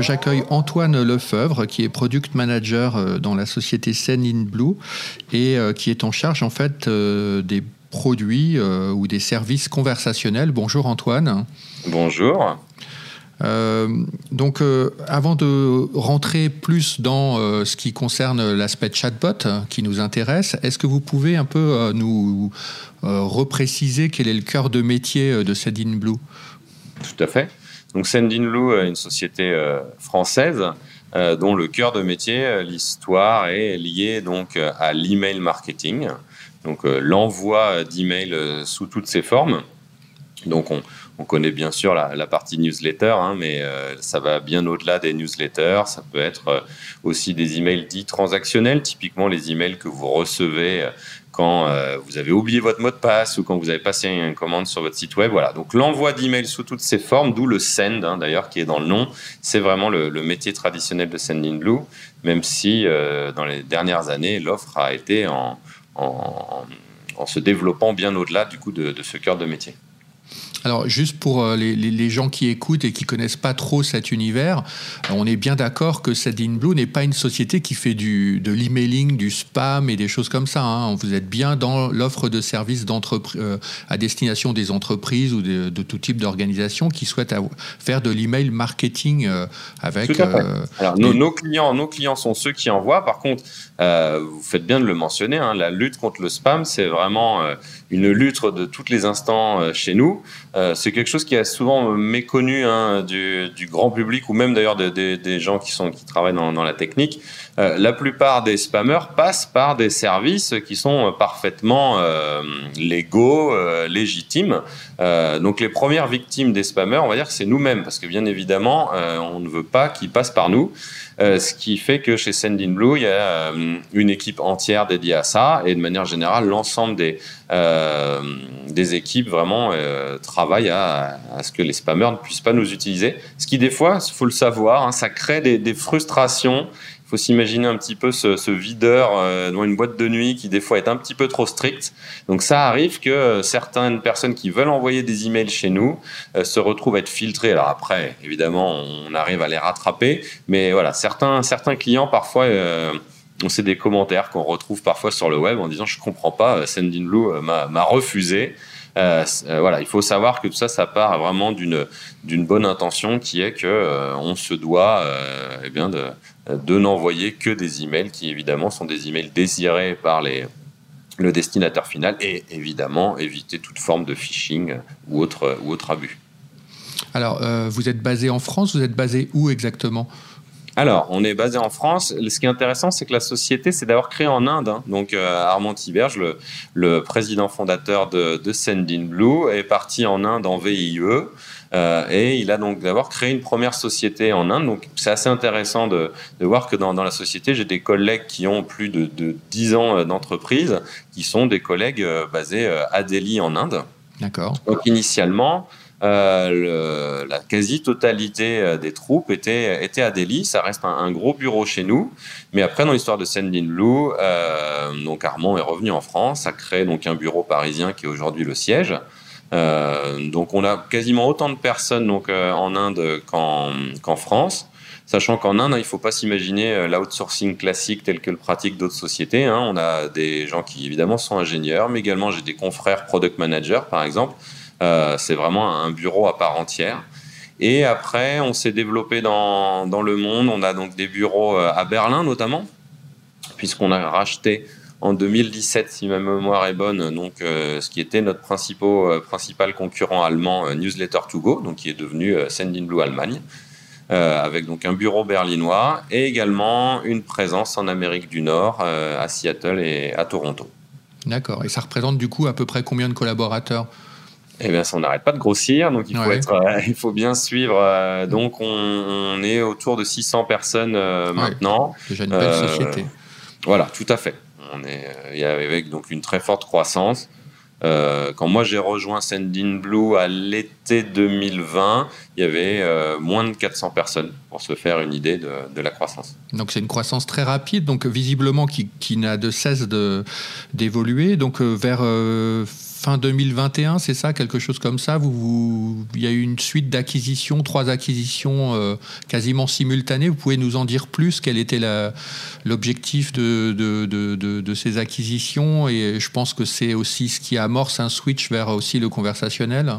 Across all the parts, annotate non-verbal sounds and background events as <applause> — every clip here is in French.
j'accueille Antoine Lefebvre, qui est product manager dans la société Send in Blue et qui est en charge en fait des produits ou des services conversationnels. Bonjour Antoine. Bonjour. Euh, donc, euh, avant de rentrer plus dans euh, ce qui concerne l'aspect chatbot qui nous intéresse, est-ce que vous pouvez un peu nous repréciser quel est le cœur de métier de Sendinblue Tout à fait. Donc, Sendinblue est une société française dont le cœur de métier, l'histoire, est liée donc à l'email marketing, donc l'envoi d'emails sous toutes ses formes. Donc, on, on connaît bien sûr la, partie newsletter, hein, mais euh, ça va bien au-delà des newsletters. Ça peut être euh, aussi des emails dits transactionnels, typiquement les emails que vous recevez euh, quand vous avez oublié votre mot de passe ou quand vous avez passé une commande sur votre site web. Voilà. Donc l'envoi d'emails sous toutes ces formes, d'où le send hein, d'ailleurs qui est dans le nom, c'est vraiment le, métier traditionnel de Sendinblue, même si dans les dernières années l'offre a été en, se développant bien au-delà du coup de ce cœur de métier. Alors, juste pour euh, les, gens qui écoutent et qui connaissent pas trop cet univers, on est bien d'accord que Blue n'est pas une société qui fait du, de l'emailing, du spam et des choses comme ça. Hein. Vous êtes bien dans l'offre de services euh, à destination des entreprises ou de, tout type d'organisations qui souhaitent faire de l'email marketing euh, avec. Tout à fait. Alors, nos, clients, nos clients sont ceux qui envoient. Par contre, vous faites bien de le mentionner, hein, la lutte contre le spam, c'est vraiment une lutte de tous les instants chez nous. Euh, c'est quelque chose qui est souvent méconnu hein, du, grand public ou même d'ailleurs des gens qui, sont, qui travaillent dans, la technique. Euh, la plupart des spammers passent par des services qui sont parfaitement euh, légaux, légitimes. donc les premières victimes des spammers, on va dire que c'est nous-mêmes parce que bien évidemment, on ne veut pas qu'ils passent par nous. Euh, ce qui fait que chez Sendinblue, il y a euh, une équipe entière dédiée à ça et de manière générale, l'ensemble des, euh, des équipes vraiment travaillent à, ce que les spammers ne puissent pas nous utiliser. Ce qui, des fois, il faut le savoir, hein, ça crée des, frustrations faut s'imaginer un petit peu ce, videur euh, dans une boîte de nuit qui des fois est un petit peu trop strict. Donc ça arrive que euh, certaines personnes qui veulent envoyer des emails chez nous euh, se retrouvent à être filtrées. Alors après, évidemment, on arrive à les rattraper, mais voilà, certains clients parfois on sait des commentaires qu'on retrouve parfois sur le web en disant je comprends pas, Sendinblue m'a refusé. voilà, il faut savoir que tout ça, ça part vraiment d'une bonne intention qui est que on se doit eh bien de, de n'envoyer que des emails qui évidemment sont des emails désirés par les, le destinataire final et évidemment éviter toute forme de phishing ou autre, ou autre abus. Alors, euh, vous êtes basé en France, vous êtes basé où exactement? Alors, on est basé en France. Ce qui est intéressant, c'est que la société, c'est d'avoir créé en Inde. Hein. Donc, euh, Armand Tiberge, le, président fondateur de, de Sendinblue, est parti en Inde en VIE. Euh, et il a donc d'abord créé une première société en Inde. Donc c'est assez intéressant de, voir que dans, la société, j'ai des collègues qui ont plus de, de 10 ans euh, d'entreprise, qui sont des collègues euh, basés à Delhi en Inde. D'accord. Donc initialement, la quasi-totalité des troupes était, était à Delhi. Ça reste un, gros bureau chez nous. Mais après, dans l'histoire de Sendin Blue, donc Armand est revenu en France, a créé donc un bureau parisien qui est aujourd'hui le siège. Euh, donc on a quasiment autant de personnes donc, euh, en Inde qu'en France. Sachant qu'en Inde, il ne faut pas s'imaginer euh, l'outsourcing classique tel que le pratique d'autres sociétés. Hein. On a des gens qui évidemment sont ingénieurs, mais également j'ai des confrères product managers par exemple. c'est vraiment un bureau à part entière. Et après, on s'est développé dans, dans, le monde. On a donc des bureaux à Berlin notamment, puisqu'on a racheté en 2017, si ma mémoire est bonne, donc euh, ce qui était notre euh, principal concurrent allemand euh, Newsletter2Go, donc qui est devenu Sendinblue Allemagne, avec donc un bureau berlinois et également une présence en Amérique du Nord, à Seattle et à Toronto. D'accord. Et ça représente du coup à peu près combien de collaborateurs? Eh bien, ça, on n'arrête pas de grossir, donc il faut, être, il faut bien suivre. donc, on, est autour de 600 personnes maintenant. Déjà une belle société. Voilà, tout à fait. On est euh, avec donc une très forte croissance. Euh, quand moi j'ai rejoint Sendinblue à l'été 2020, il y avait euh, moins de 400 personnes pour se faire une idée de, la croissance. Donc c'est une croissance très rapide, donc visiblement qui, n'a de cesse d'évoluer. Donc vers fin 2021, c'est ça, quelque chose comme ça Il y a eu une suite d'acquisitions, trois acquisitions euh, quasiment simultanées. Vous pouvez nous en dire plus Quel était l'objectif de, ces acquisitions? Et je pense que c'est aussi ce qui amorce un switch vers aussi le conversationnel.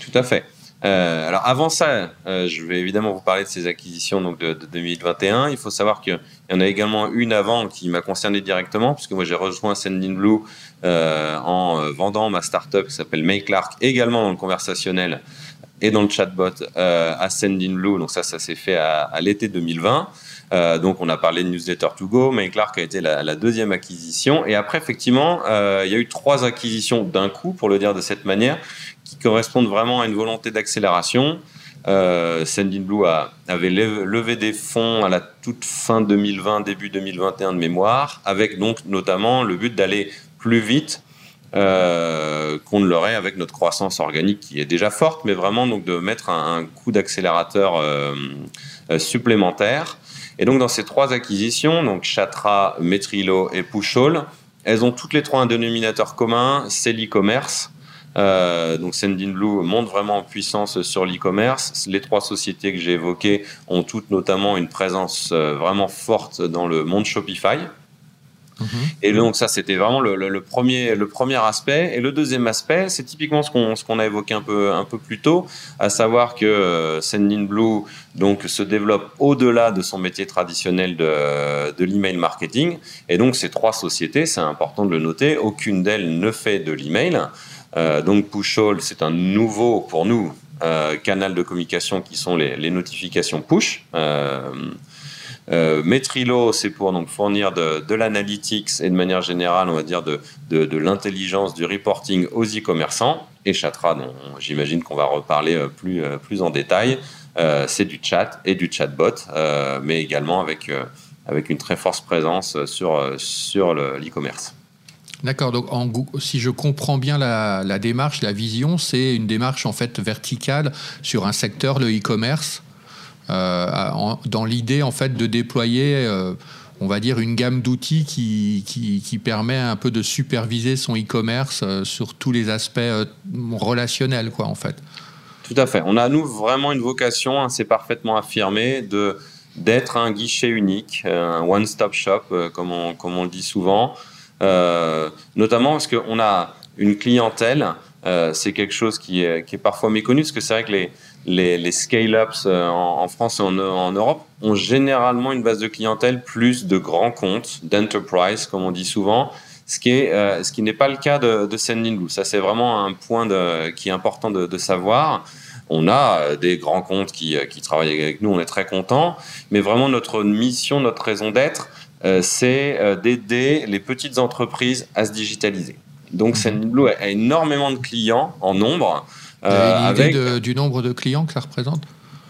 Tout à fait. Euh, alors avant ça, euh, je vais évidemment vous parler de ces acquisitions donc de, 2021. Il faut savoir qu'il y en a également une avant qui m'a concerné directement, puisque moi j'ai rejoint Sendinblue euh, en vendant ma startup qui s'appelle MakeLark, également dans le conversationnel et dans le chatbot à Sendinblue. Donc ça, ça s'est fait à, l'été 2020. donc on a parlé de Newsletter to Go, MakeLark a été la, deuxième acquisition. Et après, effectivement, il y a eu trois acquisitions d'un coup, pour le dire de cette manière, qui correspondent vraiment à une volonté d'accélération. Euh, Sendinblue avait levé des fonds à la toute fin 2020, début 2021 de mémoire, avec donc notamment le but d'aller plus vite euh, qu'on ne l'aurait avec notre croissance organique qui est déjà forte, mais vraiment donc de mettre un, coup d'accélérateur euh, euh, supplémentaire. Et donc dans ces trois acquisitions, donc Chatra, Metrilo et Pushol, elles ont toutes les trois un dénominateur commun, c'est l'e-commerce. Donc Sendinblue monte vraiment en puissance sur l'e-commerce. Les trois sociétés que j'ai évoquées ont toutes notamment une présence vraiment forte dans le monde Shopify. Mhm. Et donc ça, c'était vraiment le, premier, le premier aspect. Et le deuxième aspect, c'est typiquement ce qu'on, ce a évoqué un peu, un peu plus tôt, à savoir que euh, Sendinblue donc, se développe au-delà de son métier traditionnel de, de l'email marketing. Et donc ces trois sociétés, c'est important de le noter, aucune d'elles ne fait de l'email. Euh, donc Pushall, c'est un nouveau pour nous euh, canal de communication qui sont les, notifications push. Euh, Metrilo, c'est pour donc fournir de, l'analytics et de manière générale, on va dire de, de, l'intelligence, du reporting aux e-commerçants. Et Chatra, dont j'imagine qu'on va reparler plus, plus en détail, c'est du chat et du chatbot, mais également avec, avec une très forte présence sur, sur l'e-commerce. D'accord. Donc, si je comprends bien la, démarche, la vision, c'est une démarche en fait verticale sur un secteur, le e-commerce, euh, dans l'idée en fait de déployer, euh, on va dire, une gamme d'outils qui, permet un peu de superviser son e-commerce euh, sur tous les aspects relationnels, quoi, en fait. Tout à fait. On a nous vraiment une vocation, hein, c'est parfaitement affirmé, de d'être un guichet unique, un one-stop shop, comme on, comme on le dit souvent. Notamment parce qu'on a une clientèle, c'est quelque chose qui est, parfois méconnu, parce que c'est vrai que les, les, les scale-ups euh, en, France et en, en, Europe ont généralement une base de clientèle plus de grands comptes, d'enterprise, comme on dit souvent, ce qui est ce qui n'est pas le cas de, de Sendinblue. Ça, c'est vraiment un point de, qui est important de, de savoir. On a des grands comptes qui, qui travaillent avec nous, on est très contents, mais vraiment notre mission, notre raison d'être, euh, c'est euh, d'aider les petites entreprises à se digitaliser. Donc, mhm. Sendinblue a énormément de clients en nombre. Euh, avec... du nombre de clients que ça représente?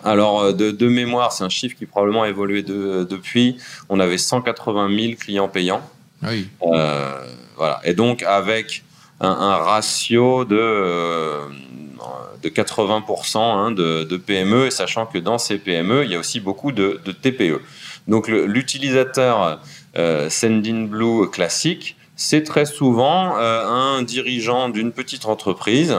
Alors, de, mémoire, c'est un chiffre qui probablement a évolué depuis. On avait 180 000 clients payants. Oui. voilà. Et donc, avec un, ratio de, de 80% hein, de, PME, et sachant que dans ces PME, il y a aussi beaucoup de, de TPE. Donc l'utilisateur euh, Sendinblue classique, c'est très souvent euh, un dirigeant d'une petite entreprise,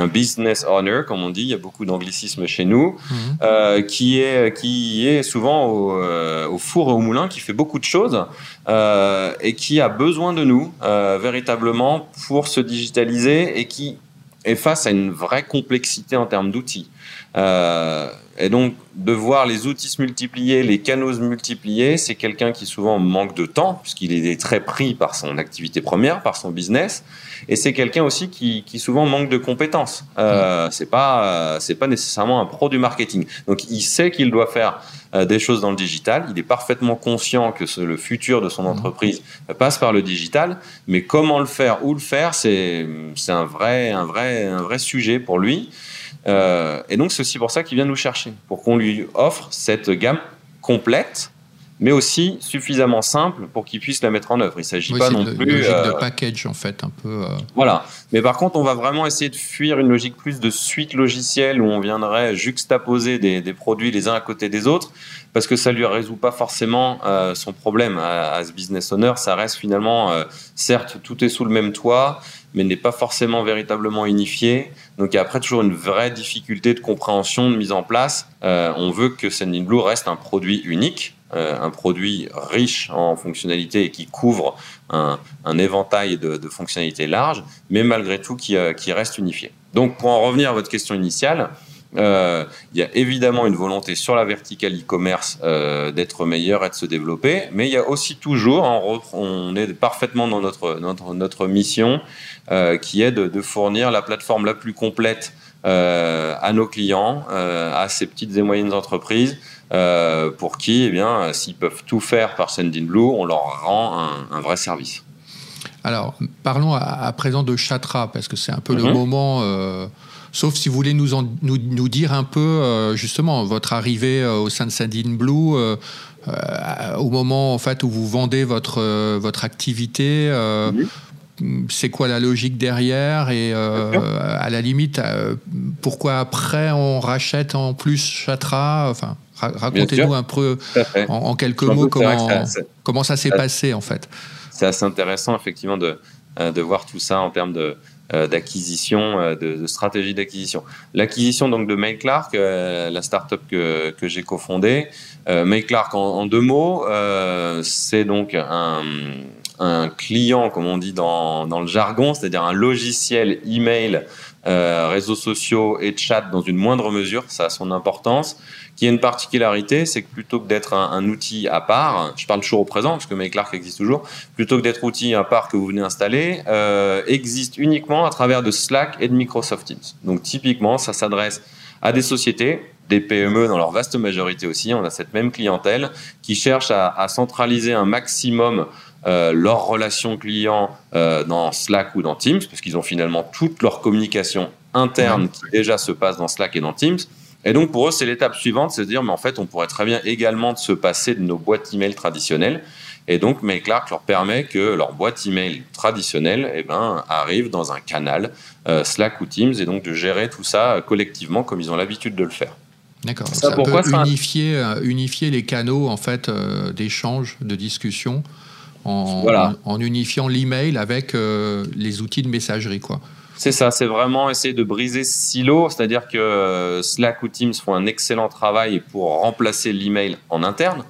un business owner, comme on dit, il y a beaucoup d'anglicisme chez nous, mhm. euh, qui, est, qui est souvent au, euh, au, four et au moulin, qui fait beaucoup de choses euh, et qui a besoin de nous euh, véritablement pour se digitaliser et qui est face à une vraie complexité en termes d'outils. Euh, et donc, de voir les outils se multiplier, les canaux se multiplier, c'est quelqu'un qui souvent manque de temps, puisqu'il est très pris par son activité première, par son business. Et c'est quelqu'un aussi qui, qui, souvent manque de compétences. Euh, c'est pas, c'est pas nécessairement un pro du marketing. Donc, il sait qu'il doit faire euh, des choses dans le digital. Il est parfaitement conscient que le futur de son mmh. entreprise passe par le digital. Mais comment le faire, où le faire, c'est, c'est un vrai, un vrai, un vrai sujet pour lui. Euh, et donc, c'est aussi pour ça qu'il vient nous chercher, pour qu'on lui offre cette gamme complète, mais aussi suffisamment simple pour qu'il puisse la mettre en œuvre. Il ne s'agit pas non plus. Une logique de euh, package, en fait, un peu. Euh. Voilà. Mais par contre, on va vraiment essayer de fuir une logique plus de suite logicielle où on viendrait juxtaposer des, des produits les uns à côté des autres, parce que ça lui résout pas forcément son problème à, ce business owner. Ça reste finalement, certes, tout est sous le même toit, mais n'est pas forcément véritablement unifié. Donc il y a après toujours une vraie difficulté de compréhension, de mise en place. on veut que Sendinblue reste un produit unique, un produit riche en fonctionnalités et qui couvre un, éventail de, fonctionnalités larges, mais malgré tout qui, qui reste unifié. Donc pour en revenir à votre question initiale, euh, il y a évidemment une volonté sur la verticale e-commerce euh, d'être meilleur et de se développer, mais il y a aussi toujours, on, est parfaitement dans notre, notre, notre mission, euh, qui est de, fournir la plateforme la plus complète à nos clients, à ces petites et moyennes entreprises, pour qui, eh bien, s'ils peuvent tout faire par Sendinblue, on leur rend un, vrai service. Alors, parlons à, présent de Chatra, parce que c'est un peu le mhm. moment Sauf si vous voulez nous, nous, dire un peu, euh, justement, votre arrivée euh, au sein de Sandine Blue, euh, au moment en fait, où vous vendez votre, votre activité. C'est quoi la logique derrière et à la limite, pourquoi après on rachète en plus Chatra? Enfin, racontez-nous un peu en, quelques mots comment, comment ça s'est passé en fait. C'est assez intéressant effectivement de, de voir tout ça en termes de, d'acquisition, euh, de, stratégie d'acquisition. L'acquisition donc de May Clark, euh, la startup que, que j'ai cofondée. May Clark, en, deux mots, c'est donc un, un, client, comme on dit dans, dans le jargon, c'est-à-dire un logiciel email, réseaux sociaux et chat dans une moindre mesure, ça a son importance, qui a une particularité, c'est que plutôt que d'être un, outil à part, je parle toujours au présent parce que MyClark existe toujours, plutôt que d'être outil à part que vous venez installer, euh, existe uniquement à travers de Slack et de Microsoft Teams. Donc typiquement, ça s'adresse à des sociétés, des PME dans leur vaste majorité aussi, on a cette même clientèle qui cherche à, centraliser un maximum euh, leurs relations clients euh, dans Slack ou dans Teams, parce qu'ils ont finalement toute leur communication interne qui déjà se passe dans Slack et dans Teams. Et donc pour eux, c'est l'étape suivante, c'est de dire, mais en fait, on pourrait très bien également se passer de nos boîtes email traditionnelles. Et donc, MailClark leur permet que leur boîte email traditionnelle eh ben, arrive dans un canal euh, Slack ou Teams et donc de gérer tout ça collectivement comme ils ont l'habitude de le faire. D'accord. Ça, pourquoi peut unifier, euh, unifier les canaux en fait euh, d'échange, de discussion en, en, unifiant l'email avec les outils de messagerie, quoi. C'est ça, c'est vraiment essayer de briser ce silo, c'est-à-dire que euh, Slack ou Teams font un excellent travail pour remplacer l'email en interne,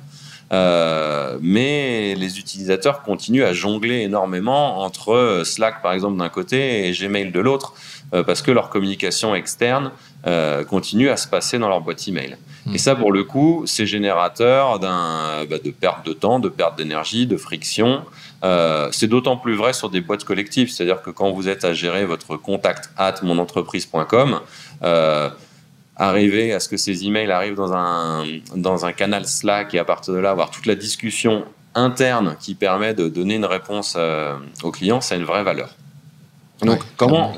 euh, mais les utilisateurs continuent à jongler énormément entre euh, Slack par exemple d'un côté et Gmail de l'autre, parce que leur communication externe continue à se passer dans leur boîte email. Hmm. Et ça, pour le coup, c'est générateur bah, de perte de temps, de perte d'énergie, de friction. Euh, c'est d'autant plus vrai sur des boîtes collectives, c'est-à-dire que quand vous êtes à gérer votre contact at monentreprise.com, euh, arriver à ce que ces emails arrivent dans un, dans un canal Slack et à partir de là avoir toute la discussion interne qui permet de donner une réponse euh, au client, ça a une vraie valeur. Donc, comment,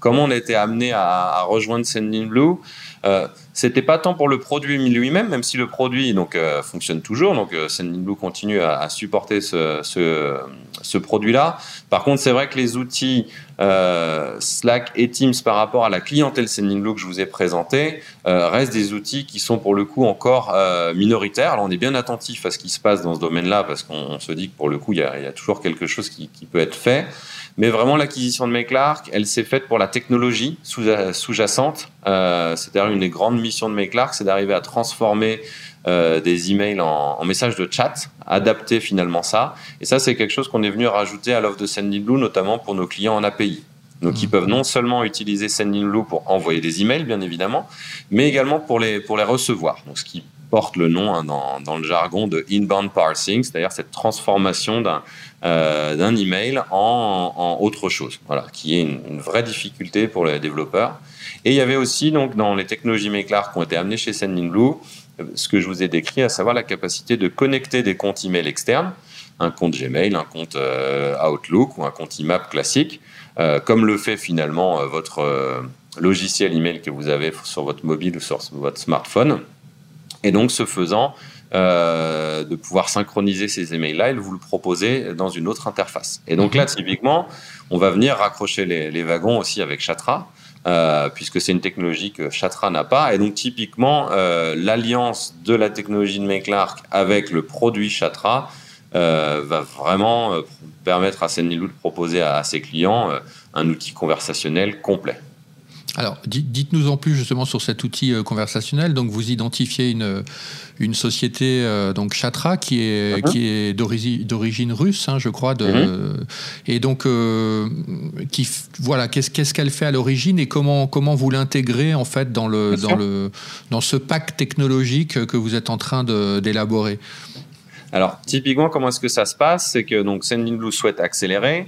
comment on a été amené à, à rejoindre Sendinblue? Euh, c'était pas tant pour le produit lui-même, même si le produit donc euh, fonctionne toujours. Donc euh, Sendinblue continue à, supporter ce, ce, produit-là. Par contre, c'est vrai que les outils Slack et Teams par rapport à la clientèle Sendinblue que je vous ai présentée restent des outils qui sont pour le coup encore minoritaires. Alors on est bien attentif à ce qui se passe dans ce domaine-là parce qu'on se dit que pour le coup il y a, toujours quelque chose qui, qui peut être fait. Mais vraiment, l'acquisition de McClark, elle s'est faite pour la technologie sous-jacente. Euh, C'est-à-dire une des grandes missions de McClark, c'est d'arriver à transformer euh, des emails en, messages de chat, adapter finalement ça. Et ça, c'est quelque chose qu'on est venu rajouter à l'offre de Sendinblue, notamment pour nos clients en API. Donc, ils mmh. peuvent non seulement utiliser Sendinblue pour envoyer des emails, bien évidemment, mais également pour les, pour les recevoir. Donc, ce qui porte le nom hein, dans, dans, le jargon de inbound parsing, c'est-à-dire cette transformation d'un euh, email en, en, autre chose, voilà, qui est une, vraie difficulté pour les développeurs. Et il y avait aussi donc dans les technologies MakeLark qui ont été amenées chez Sendinblue, ce que je vous ai décrit, à savoir la capacité de connecter des comptes email externes, un compte Gmail, un compte euh, Outlook ou un compte IMAP classique, euh, comme le fait finalement votre logiciel email que vous avez sur votre mobile ou sur votre smartphone. Et donc, ce faisant, euh, de pouvoir synchroniser ces emails-là et vous le proposer dans une autre interface. Et donc là, mhm. typiquement, on va venir raccrocher les, wagons aussi avec Chatra, euh, puisque c'est une technologie que Chatra n'a pas. Et donc typiquement, euh, l'alliance de la technologie de MakeLark avec le produit Chatra va vraiment permettre à Sendinblue de proposer à, ses clients un outil conversationnel complet. Alors, dites-nous en plus justement sur cet outil conversationnel. Donc, vous identifiez une, une société, donc Chatra, qui est, qui est d'origine russe, hein, je crois. De, uh-huh. Et donc, qui, voilà, qu'est-ce qu'elle fait à l'origine et comment, comment vous l'intégrez en fait dans, le, dans, le, dans ce pack technologique que vous êtes en train d'élaborer? Alors, typiquement, comment est-ce que ça se passe? C'est que donc Sendinblue souhaite accélérer,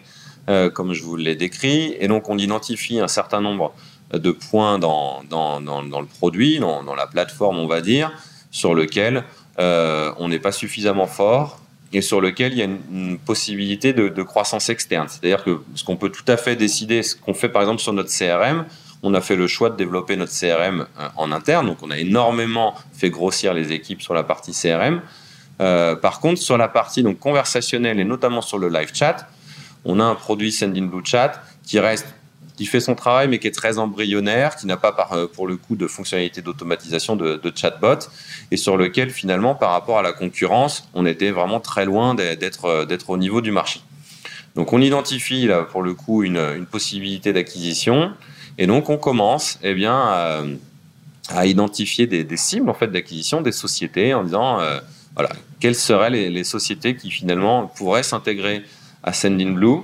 euh, comme je vous l'ai décrit, et donc on identifie un certain nombre de points dans, dans, dans, le produit, dans, la plateforme, on va dire, sur lequel euh, on n'est pas suffisamment fort et sur lequel il y a une, possibilité de, croissance externe. C'est-à-dire que ce qu'on peut tout à fait décider, ce qu'on fait par exemple sur notre CRM, on a fait le choix de développer notre CRM euh, en interne, donc on a énormément fait grossir les équipes sur la partie CRM. Euh, par contre, sur la partie donc conversationnelle et notamment sur le live chat, on a un produit Sendinblue Chat qui reste qui fait son travail mais qui est très embryonnaire, qui n'a pas euh, pour le coup de fonctionnalité d'automatisation de, chatbot et sur lequel finalement par rapport à la concurrence, on était vraiment très loin d'être euh, d'être au niveau du marché. Donc on identifie là pour le coup une, possibilité d'acquisition et donc on commence eh bien à, identifier des, cibles en fait d'acquisition des sociétés en disant voilà, quelles seraient les, sociétés qui finalement pourraient s'intégrer à Sendinblue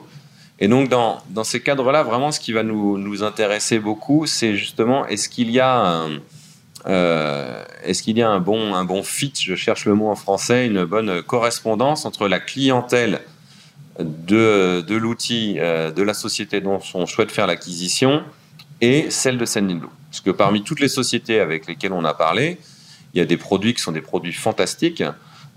et donc, dans, dans ces cadres-là, vraiment, ce qui va nous, nous intéresser beaucoup, c'est justement, est-ce qu'il y a un, euh, est-ce qu'il y a un bon, un bon fit, je cherche le mot en français, une bonne correspondance entre la clientèle de, de l'outil, euh, de la société dont on souhaite faire l'acquisition et celle de Sendinblue? Parce que parmi toutes les sociétés avec lesquelles on a parlé, il y a des produits qui sont des produits fantastiques,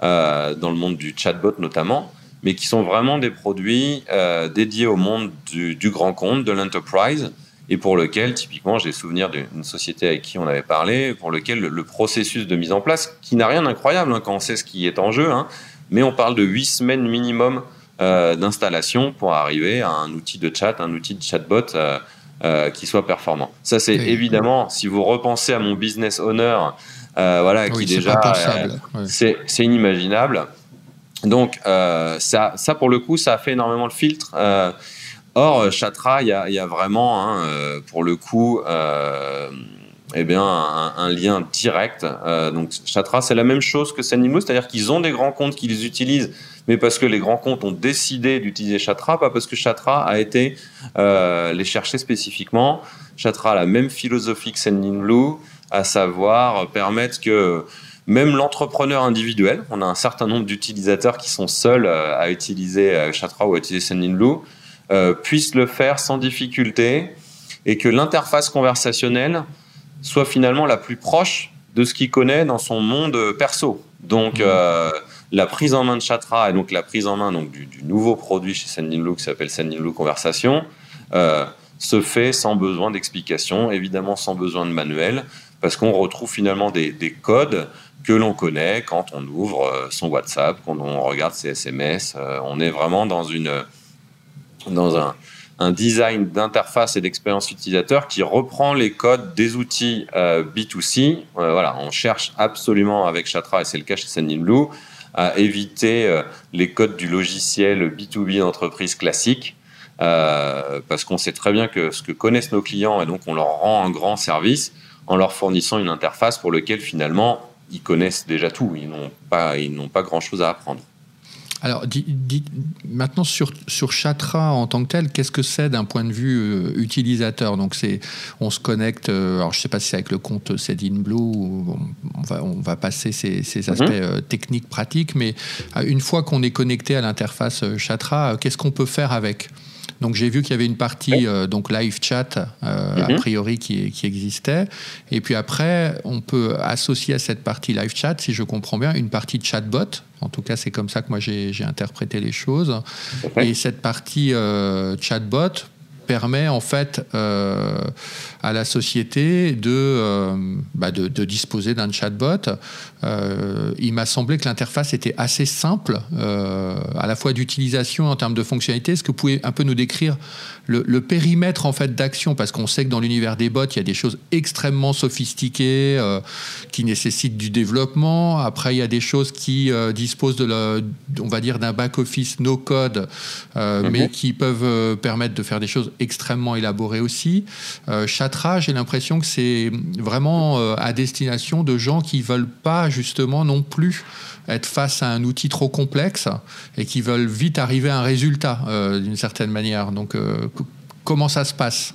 euh, dans le monde du chatbot notamment, mais qui sont vraiment des produits euh, dédiés au monde du, grand compte, de l'enterprise, et pour lequel, typiquement, j'ai souvenir d'une société avec qui on avait parlé, pour lequel le, processus de mise en place, qui n'a rien d'incroyable hein, quand on sait ce qui est en jeu, hein, mais on parle de huit semaines minimum euh, d'installation pour arriver à un outil de chat, un outil de chatbot qui soit performant. Ça, c'est évidemment, si vous repensez à mon business owner, euh, voilà, qui déjà, euh, c'est inimaginable. Donc euh, ça, ça, pour le coup, ça a fait énormément le filtre. or, Chatra, il y, a, vraiment, hein, pour le coup, eh bien, un, lien direct. donc, Chatra, c'est la même chose que Sanimou, c'est-à-dire qu'ils ont des grands comptes qu'ils utilisent, mais parce que les grands comptes ont décidé d'utiliser Chatra, pas parce que Chatra a été les chercher spécifiquement. Chatra a la même philosophie que Sendinblue à savoir permettre que même l'entrepreneur individuel, on a un certain nombre d'utilisateurs qui sont seuls euh, à utiliser euh, Chatra ou à utiliser Sendinblue, euh, puisse le faire sans difficulté et que l'interface conversationnelle soit finalement la plus proche de ce qu'il connaît dans son monde perso. Donc, mmh. la prise en main de Chatra et donc la prise en main donc, du, nouveau produit chez Sendinblue qui s'appelle Sendinblue Conversation se fait sans besoin d'explication, évidemment sans besoin de manuel, parce qu'on retrouve finalement des, codes que l'on connaît quand on ouvre euh, son WhatsApp, quand on regarde ses SMS. Euh, on est vraiment dans, un, design d'interface et d'expérience utilisateur qui reprend les codes des outils euh, B2C. voilà, on cherche absolument avec Chatra, et c'est le cas chez Sendinblue, à éviter les codes du logiciel B2B d'entreprise classique. parce qu'on sait très bien que ce que connaissent nos clients et donc on leur rend un grand service, en leur fournissant une interface pour laquelle finalement ils connaissent déjà tout, ils n'ont pas, ils n'ont pas grand-chose à apprendre. Alors, maintenant sur, sur Chatra en tant que tel, qu'est-ce que c'est d'un point de vue euh, utilisateur? Donc, c'est, on se connecte. Euh, alors, je ne sais pas si c'est avec le compte Blue, on, va, on va passer ces, ces mhm. aspects euh, techniques, pratiques, mais une fois qu'on est connecté à l'interface Chatra, qu'est-ce qu'on peut faire avec? Donc j'ai vu qu'il y avait une partie euh, donc live chat euh, a mhm. priori qui, qui, existait. Et puis après, on peut associer à cette partie live chat, si je comprends bien, une partie chatbot. En tout cas, c'est comme ça que moi j'ai interprété les choses. Et cette partie euh, chatbot permet en fait à la société de, bah, de, disposer d'un chatbot. il m'a semblé que l'interface était assez simple, à la fois d'utilisation en termes de fonctionnalité. Est-ce que vous pouvez un peu nous décrire le, périmètre en fait d'action? Parce qu'on sait que dans l'univers des bots, il y a des choses extrêmement sophistiquées qui nécessitent du développement. Après, il y a des choses qui disposent de, on va dire, d'un back-office no-code, mhm. mais qui peuvent permettre de faire des choses extrêmement élaborées aussi. J'ai l'impression que c'est vraiment euh, à destination de gens qui veulent pas justement non plus être face à un outil trop complexe et qui veulent vite arriver à un résultat euh, d'une certaine manière. Donc, euh, comment ça se passe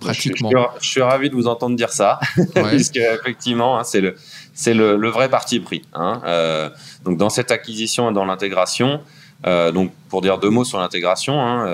pratiquement? Je suis, ravi de vous entendre dire ça, <laughs> <laughs> puisque effectivement, hein, c'est le c'est le, vrai parti pris. Hein. donc, dans cette acquisition et dans l'intégration, donc pour dire deux mots sur l'intégration. Hein,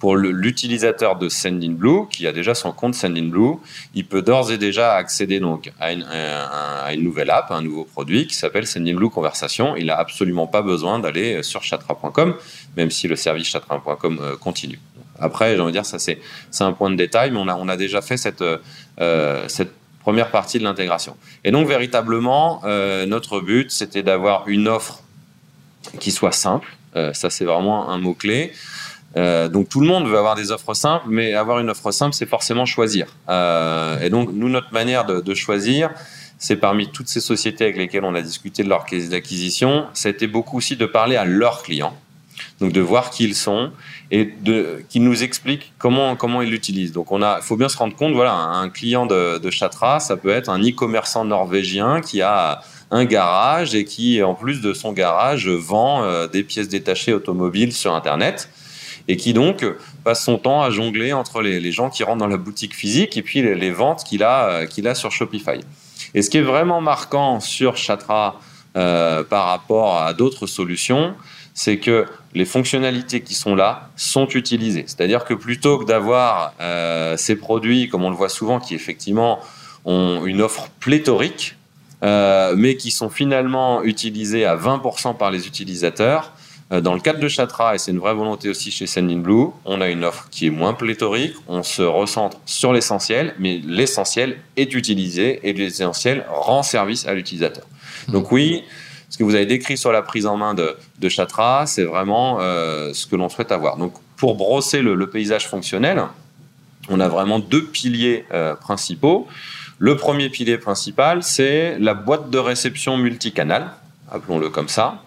pour l'utilisateur de Sendinblue, qui a déjà son compte Sendinblue, il peut d'ores et déjà accéder donc à une, nouvelle app, un nouveau produit qui s'appelle Sendinblue Conversation. Il n'a absolument pas besoin d'aller sur chatra.com, même si le service chatra.com euh, continue. Après, j'ai envie de dire, ça c'est un point de détail, mais on a, on a déjà fait cette, euh, cette première partie de l'intégration. Et donc, véritablement, euh, notre but, c'était d'avoir une offre qui soit simple. ça, c'est vraiment un mot-clé. Euh, donc tout le monde veut avoir des offres simples, mais avoir une offre simple, c'est forcément choisir. Euh, et donc nous, notre manière de, choisir, c'est parmi toutes ces sociétés avec lesquelles on a discuté de leur caisse d'acquisition, c'était beaucoup aussi de parler à leurs clients, donc de voir qui ils sont et de qu'ils nous expliquent comment comment ils l'utilisent. Donc on a, faut bien se rendre compte, voilà, un client de, de Chatra, ça peut être un e-commerçant norvégien qui a un garage et qui, en plus de son garage, vend euh, des pièces détachées automobiles sur Internet et qui donc passe son temps à jongler entre les, gens qui rentrent dans la boutique physique et puis les, ventes qu'il a, euh, a sur Shopify. Et ce qui est vraiment marquant sur Chatra euh, par rapport à d'autres solutions, c'est que les fonctionnalités qui sont là sont utilisées. C'est-à-dire que plutôt que d'avoir euh, ces produits, comme on le voit souvent, qui effectivement ont une offre pléthorique, mais qui sont finalement utilisés à 20% par les utilisateurs, dans le cadre de Chatra, et c'est une vraie volonté aussi chez Sendinblue, on a une offre qui est moins pléthorique, on se recentre sur l'essentiel, mais l'essentiel est utilisé et l'essentiel rend service à l'utilisateur. Donc oui, ce que vous avez décrit sur la prise en main de, de Chatra, c'est vraiment euh, ce que l'on souhaite avoir. Donc pour brosser le, paysage fonctionnel, on a vraiment deux piliers euh, principaux. Le premier pilier principal, c'est la boîte de réception multicanal, appelons-le comme ça.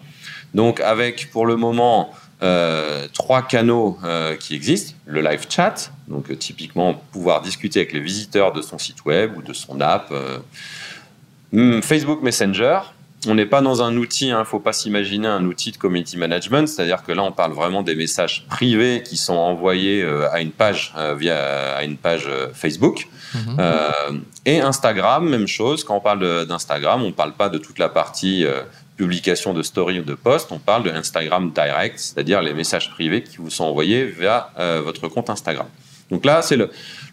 Donc avec pour le moment euh, trois canaux euh, qui existent. Le live chat, donc euh, typiquement pouvoir discuter avec les visiteurs de son site web ou de son app. Hmm, Facebook Messenger. On n'est pas dans un outil, il hein, ne faut pas s'imaginer un outil de community management, c'est-à-dire que là on parle vraiment des messages privés qui sont envoyés à une page via à une page Facebook. Mhm. et Instagram, même chose. Quand on parle d'Instagram, on ne parle pas de toute la partie publication de story ou de post, on parle de Instagram Direct, c'est-à-dire les messages privés qui vous sont envoyés via euh, votre compte Instagram. Donc là, c'est le,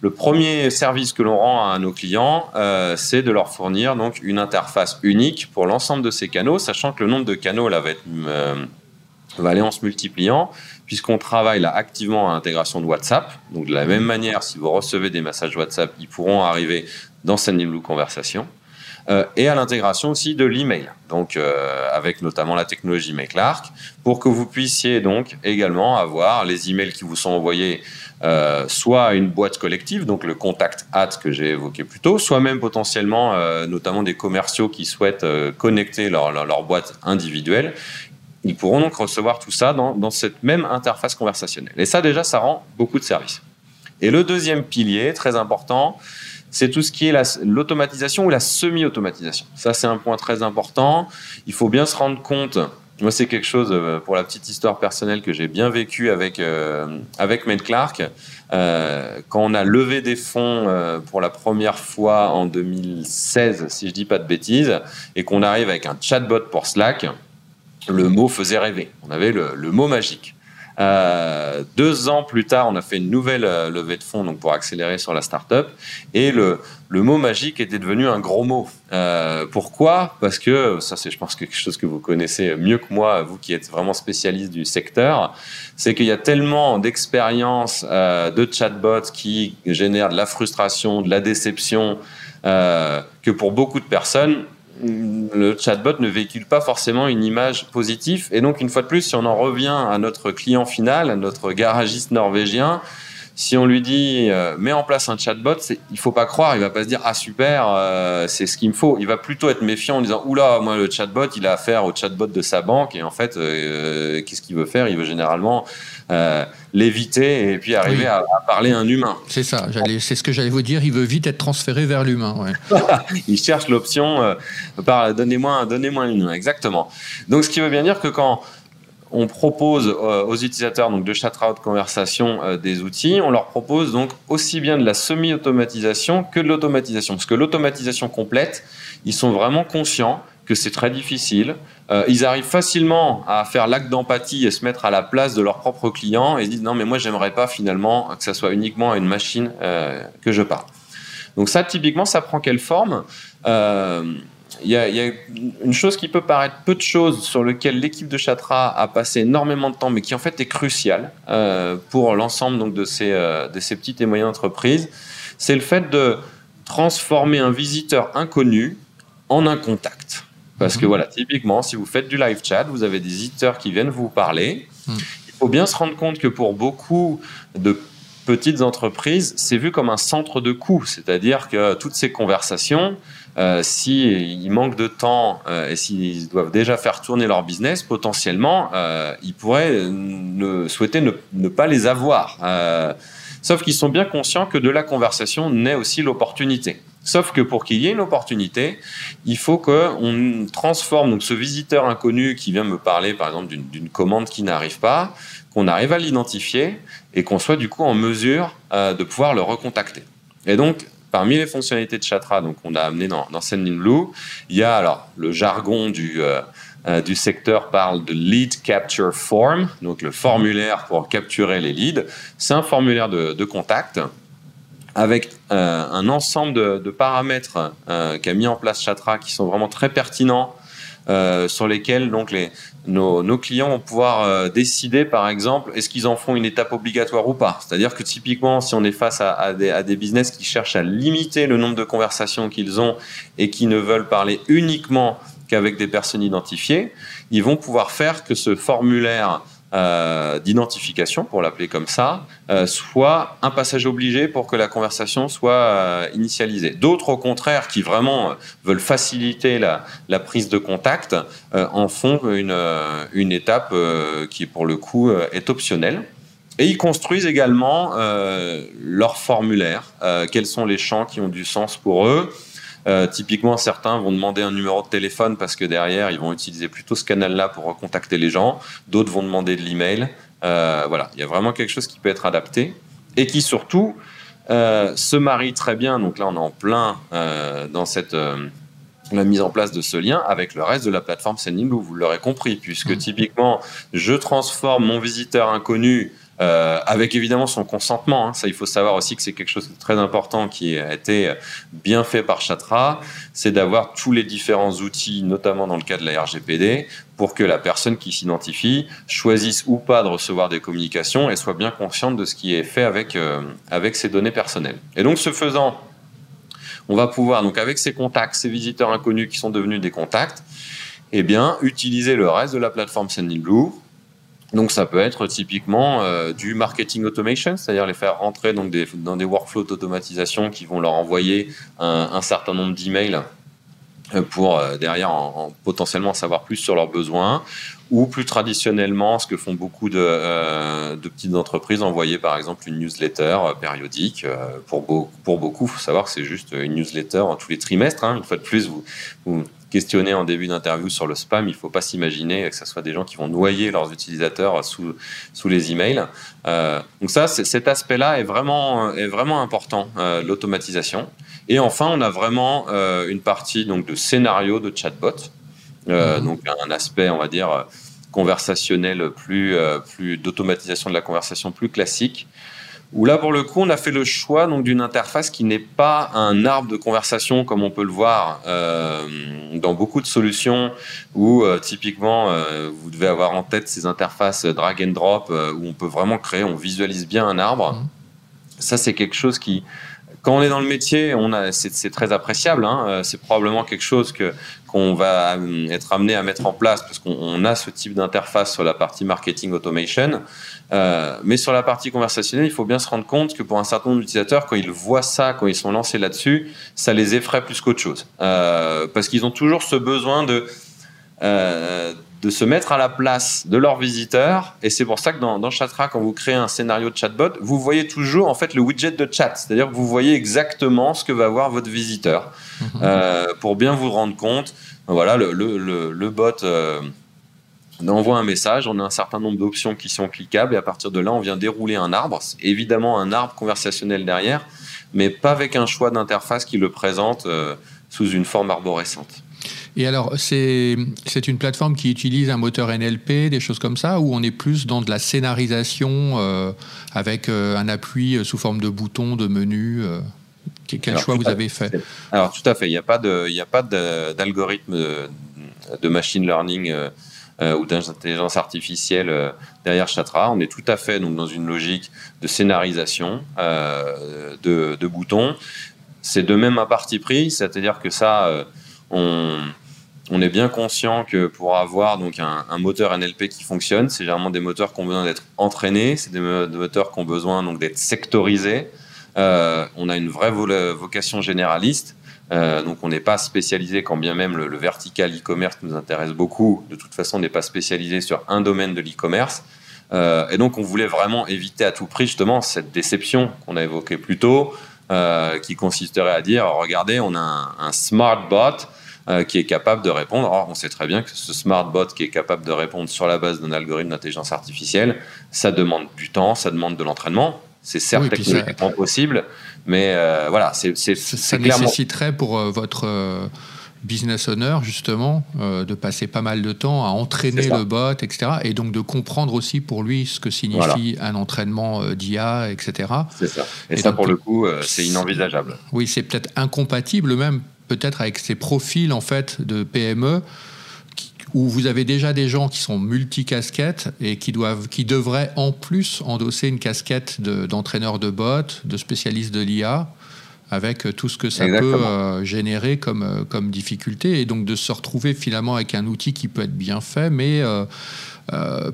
premier service que l'on rend à nos clients, euh, c'est de leur fournir donc une interface unique pour l'ensemble de ces canaux, sachant que le nombre de canaux là, euh, va aller en se multipliant, puisqu'on travaille là activement à l'intégration de WhatsApp. Donc de la même manière, si vous recevez des messages WhatsApp, ils pourront arriver dans Sendinblue Conversation. Euh, et à l'intégration aussi de l'email, donc euh, avec notamment la technologie MakeLark, pour que vous puissiez donc également avoir les emails qui vous sont envoyés euh, soit à une boîte collective, donc le contact at que j'ai évoqué plus tôt, soit même potentiellement notamment des commerciaux qui souhaitent connecter leur, leur, boîte individuelle. Ils pourront donc recevoir tout ça dans, dans cette même interface conversationnelle. Et ça déjà, ça rend beaucoup de services. Et le deuxième pilier, très important, c'est tout ce qui est l'automatisation ou la semi-automatisation. Ça, c'est un point très important. Il faut bien se rendre compte. Moi, c'est quelque chose, euh, pour la petite histoire personnelle, que j'ai bien vécu avec, euh, avec Clark. Euh, quand on a levé des fonds pour la première fois en 2016, si je dis pas de bêtises, et qu'on arrive avec un chatbot pour Slack, le mot faisait rêver. On avait le mot magique. Euh, deux ans plus tard, on a fait une nouvelle euh, levée de fonds donc pour accélérer sur la startup. Et le, mot magique était devenu un gros mot. Euh, pourquoi? Parce que ça, c'est, je pense, quelque chose que vous connaissez mieux que moi, vous qui êtes vraiment spécialiste du secteur. C'est qu'il y a tellement d'expériences de chatbots qui génèrent de la frustration, de la déception, que pour beaucoup de personnes, le chatbot ne véhicule pas forcément une image positive. Et donc, une fois de plus, si on en revient à notre client final, à notre garagiste norvégien, si on lui dit euh, mets en place un chatbot, il faut pas croire, il va pas se dire ah super, euh, c'est ce qu'il me faut. Il va plutôt être méfiant en disant oula, moi le chatbot, il a affaire au chatbot de sa banque et en fait, euh, qu'est-ce qu'il veut faire? Il veut généralement l'éviter et puis arriver à, parler à un humain. C'est ça, c'est ce que j'allais vous dire. Il veut vite être transféré vers l'humain. <laughs> il cherche l'option par donnez-moi, donnez-moi un humain, exactement. Donc ce qui veut bien dire que quand on propose euh, aux utilisateurs donc de Chatra de conversation euh, des outils. On leur propose donc aussi bien de la semi-automatisation que de l'automatisation. Parce que l'automatisation complète, ils sont vraiment conscients que c'est très difficile. Euh, ils arrivent facilement à faire l'acte d'empathie et se mettre à la place de leurs propres clients et disent non mais moi j'aimerais pas finalement que ça soit uniquement à une machine que je parle. Donc ça typiquement ça prend quelle forme? Il y, a, une chose qui peut paraître peu de choses sur lequel l'équipe de Chatra a passé énormément de temps, mais qui en fait est cruciale euh, pour l'ensemble donc de ces, euh, de ces petites et moyennes entreprises, c'est le fait de transformer un visiteur inconnu en un contact. Parce que mhm. voilà, typiquement, si vous faites du live chat, vous avez des visiteurs qui viennent vous parler. Mhm. Il faut bien se rendre compte que pour beaucoup de petites entreprises, c'est vu comme un centre de coût, c'est-à-dire que toutes ces conversations, euh, s'ils manquent de temps euh, et s'ils doivent déjà faire tourner leur business, potentiellement, euh, ils pourraient ne, souhaiter ne, pas les avoir. Euh, sauf qu'ils sont bien conscients que de la conversation naît aussi l'opportunité. Sauf que pour qu'il y ait une opportunité, il faut qu'on transforme donc ce visiteur inconnu qui vient me parler, par exemple, d'une commande qui n'arrive pas, qu'on arrive à l'identifier et qu'on soit du coup en mesure de pouvoir le recontacter. Et donc, Parmi les fonctionnalités de Chatra, donc on a amené dans, dans Sendinblue, il y a alors le jargon du, euh, euh, du secteur parle de lead capture form, donc le formulaire pour capturer les leads. C'est un formulaire de, contact avec euh, un ensemble de, de paramètres qu'a mis en place Chatra qui sont vraiment très pertinents sur lesquels donc les, nos, clients vont pouvoir euh, décider, par exemple, est-ce qu'ils en font une étape obligatoire ou pas? C'est-à-dire que typiquement, si on est face à, des, business qui cherchent à limiter le nombre de conversations qu'ils ont et qui ne veulent parler uniquement qu'avec des personnes identifiées, ils vont pouvoir faire que ce formulaire euh, d'identification, pour l'appeler comme ça, euh, soit un passage obligé pour que la conversation soit euh, initialisée. D'autres, au contraire, qui vraiment veulent faciliter la, prise de contact, en font une, une étape qui, pour le coup, est optionnelle. Et ils construisent également leur formulaire, quels sont les champs qui ont du sens pour eux, euh, typiquement, certains vont demander un numéro de téléphone parce que derrière, ils vont utiliser plutôt ce canal-là pour recontacter les gens. D'autres vont demander de l'email. Euh, voilà, il y a vraiment quelque chose qui peut être adapté et qui surtout euh, se marie très bien. Donc là, on est en plein dans cette la mise en place de ce lien avec le reste de la plateforme Sendinblue, vous l'aurez compris, puisque mmh. typiquement, je transforme mon visiteur inconnu euh, avec évidemment son consentement. Hein. Ça, il faut savoir aussi que c'est quelque chose de très important qui a été bien fait par Chatra, c'est d'avoir tous les différents outils, notamment dans le cas de la RGPD, pour que la personne qui s'identifie choisisse ou pas de recevoir des communications et soit bien consciente de ce qui est fait avec, euh, avec ses données personnelles. Et donc, ce faisant, on va pouvoir, donc avec ces contacts, ces visiteurs inconnus qui sont devenus des contacts, eh bien, utiliser le reste de la plateforme Sendinblue donc ça peut être typiquement euh, du marketing automation, c'est-à-dire les faire rentrer donc dans des workflows d'automatisation qui vont leur envoyer un, certain nombre d'emails euh, pour euh, derrière en, potentiellement savoir plus sur leurs besoins ou plus traditionnellement ce que font beaucoup de, petites entreprises envoyer par exemple une newsletter périodique pour, pour beaucoup il faut savoir que c'est juste une newsletter tous les trimestres hein. une plus vous questionner en début d'interview sur le spam, il ne faut pas s'imaginer que ce soit des gens qui vont noyer leurs utilisateurs sous, sous les emails. Euh, donc ça, cet aspect-là est vraiment, est vraiment important, euh, l'automatisation. Et enfin, on a vraiment euh, une partie donc, de scénario de chatbot, mmh. donc un aspect, on va dire, conversationnelle, plus, plus d'automatisation de la conversation plus classique où là, pour le coup, on a fait le choix donc d'une interface qui n'est pas un arbre de conversation comme on peut le voir euh, dans beaucoup de solutions où euh, typiquement euh, vous devez avoir en tête ces interfaces drag and drop où on peut vraiment créer, on visualise bien un arbre. Mmh. Ça, c'est quelque chose qui, quand on est dans le métier, on a, c'est, très appréciable. Hein. C'est probablement quelque chose que qu'on va être amené à mettre en place parce qu'on a ce type d'interface sur la partie marketing automation. Euh, mais sur la partie conversationnelle, il faut bien se rendre compte que pour un certain nombre d'utilisateurs, quand ils voient ça, quand ils sont lancés là-dessus, ça les effraie plus qu'autre chose. Euh, parce qu'ils ont toujours ce besoin de, euh, de se mettre à la place de leurs visiteurs. Et c'est pour ça que dans, dans Chatra, quand vous créez un scénario de chatbot, vous voyez toujours en fait le widget de chat. C'est-à-dire que vous voyez exactement ce que va voir votre visiteur. Mhm. pour bien vous rendre compte, voilà, le, le, le, bot on envoie un message, on a un certain nombre d'options qui sont cliquables et à partir de là, on vient dérouler un arbre. Évidemment, un arbre conversationnel derrière, mais pas avec un choix d'interface qui le présente euh, sous une forme arborescente. Et alors, c'est une plateforme qui utilise un moteur NLP, des choses comme ça, ou on est plus dans de la scénarisation euh, avec euh, un appui sous forme de bouton, de menu Quel choix vous avez fait? Alors, tout à fait. Il n'y a pas d'algorithme de, de, machine learning euh, ou d'intelligence artificielle euh, derrière Chatra. On est tout à fait donc, dans une logique de scénarisation euh, de, boutons. C'est de même un parti pris, c'est-à-dire que ça, on, est bien conscient que pour avoir donc un, moteur NLP qui fonctionne, c'est généralement des moteurs qui ont besoin d'être entraînés, c'est des moteurs qui ont besoin donc d'être sectorisés. on a une vraie vocation généraliste. Euh, donc on n'est pas spécialisé, quand bien même le, vertical e-commerce nous intéresse beaucoup. De toute façon, on n'est pas spécialisé sur un domaine de l'e-commerce. Euh, et donc on voulait vraiment éviter à tout prix justement cette déception qu'on a évoquée plus tôt, euh, qui consisterait à dire, regardez, on a un, smart bot qui est capable de répondre. Or, on sait très bien que ce smart bot qui est capable de répondre sur la base d'un algorithme d'intelligence artificielle, ça demande du temps, ça demande de l'entraînement. C'est certes techniquement possible, mais euh, voilà, c'est ça nécessiterait pour euh, votre euh, business owner justement de passer pas mal de temps à entraîner le bot, etc. Et donc de comprendre aussi pour lui ce que signifie un entraînement d'IA, etc. C'est ça. Et, ça, pour le coup, c'est inenvisageable. Oui, c'est peut-être incompatible même peut-être avec ces profils en fait de PME où vous avez déjà des gens qui sont multicasquettes et qui, doivent, qui devraient en plus endosser une casquette d'entraîneur de, bot, de spécialiste de l'IA, avec tout ce que ça peut euh, générer comme, euh, comme difficulté, et donc de se retrouver finalement avec un outil qui peut être bien fait, mais euh,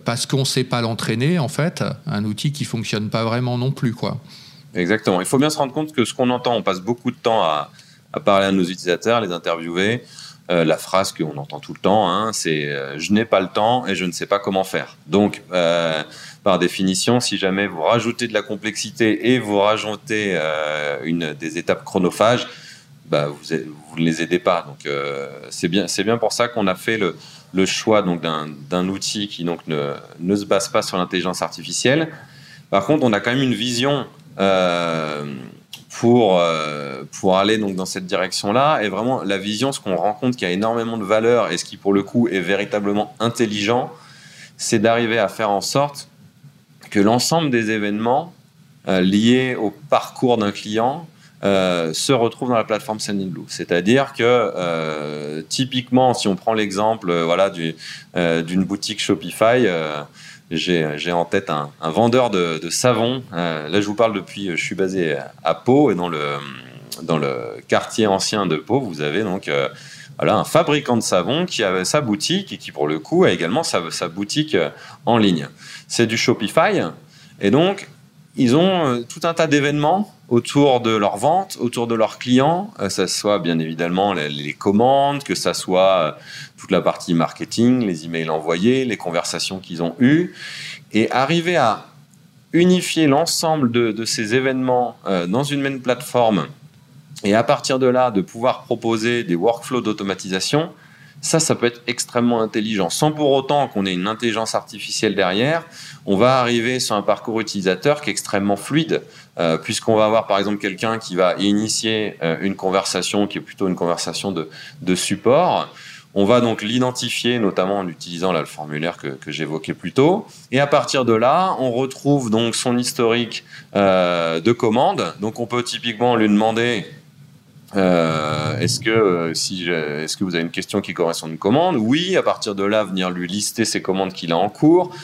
parce qu'on ne sait pas l'entraîner, en fait, un outil qui fonctionne pas vraiment non plus. Quoi. Exactement. Il faut bien se rendre compte que ce qu'on entend, on passe beaucoup de temps à, à parler à nos utilisateurs, les interviewer. Euh, la phrase qu'on entend tout le temps, hein, c'est euh, je n'ai pas le temps et je ne sais pas comment faire. Donc, euh, par définition, si jamais vous rajoutez de la complexité et vous rajoutez une des étapes chronophages, bah, vous, ne les aidez pas. Donc, c'est bien, c'est bien pour ça qu'on a fait le, choix donc d'un outil qui donc ne, ne se base pas sur l'intelligence artificielle. Par contre, on a quand même une vision pour, euh, aller donc dans cette direction-là. Et vraiment, la vision, ce qu'on rencontre qui a énormément de valeur et ce qui, pour le coup, est véritablement intelligent, c'est d'arriver à faire en sorte que l'ensemble des événements euh, liés au parcours d'un client euh, se retrouvent dans la plateforme Sendinblue. C'est-à-dire que, typiquement, si on prend l'exemple voilà, d'une boutique Shopify, j'ai en tête un, vendeur de, savon. Euh, là, je vous parle depuis, je suis basé à Pau et dans le, dans le quartier ancien de Pau, vous avez donc euh, voilà, un fabricant de savon qui avait sa boutique et qui, pour le coup, a également sa, boutique euh, en ligne. C'est du Shopify. Et donc, ils ont tout un tas d'événements autour de leur vente, autour de leurs clients, que ce soit bien évidemment les, commandes, que ça soit toute la partie marketing, les emails envoyés, les conversations qu'ils ont eues, et arriver à unifier l'ensemble de, ces événements euh, dans une même plateforme, et à partir de là, de pouvoir proposer des workflows d'automatisation, ça, ça peut être extrêmement intelligent. Sans pour autant qu'on ait une intelligence artificielle derrière, on va arriver sur un parcours utilisateur qui est extrêmement fluide, euh, puisqu'on va avoir par exemple quelqu'un qui va initier euh, une conversation qui est plutôt une conversation de, support On va donc l'identifier, notamment en utilisant le formulaire que, j'évoquais plus tôt. Et à partir de là, on retrouve donc son historique euh, de commande. Donc on peut typiquement lui demander est-ce que si est-ce que vous avez une question qui correspond à une commande? Oui. À partir de là, venir lui lister ses commandes qu'il a en cours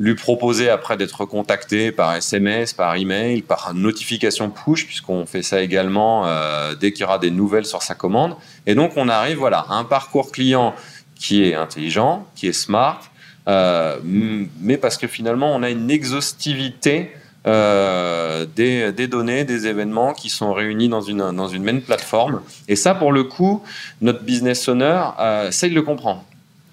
lui proposer après d'être contacté par SMS, par email, par notification push, puisqu'on fait ça également euh, dès qu'il y aura des nouvelles sur sa commande. Et donc on arrive voilà, à un parcours client qui est intelligent, qui est smart, euh, mais parce que finalement on a une exhaustivité euh, des, des, données, des événements qui sont réunis dans une, dans une même plateforme. Et ça, pour le coup, notre business owner, ça, il le comprend.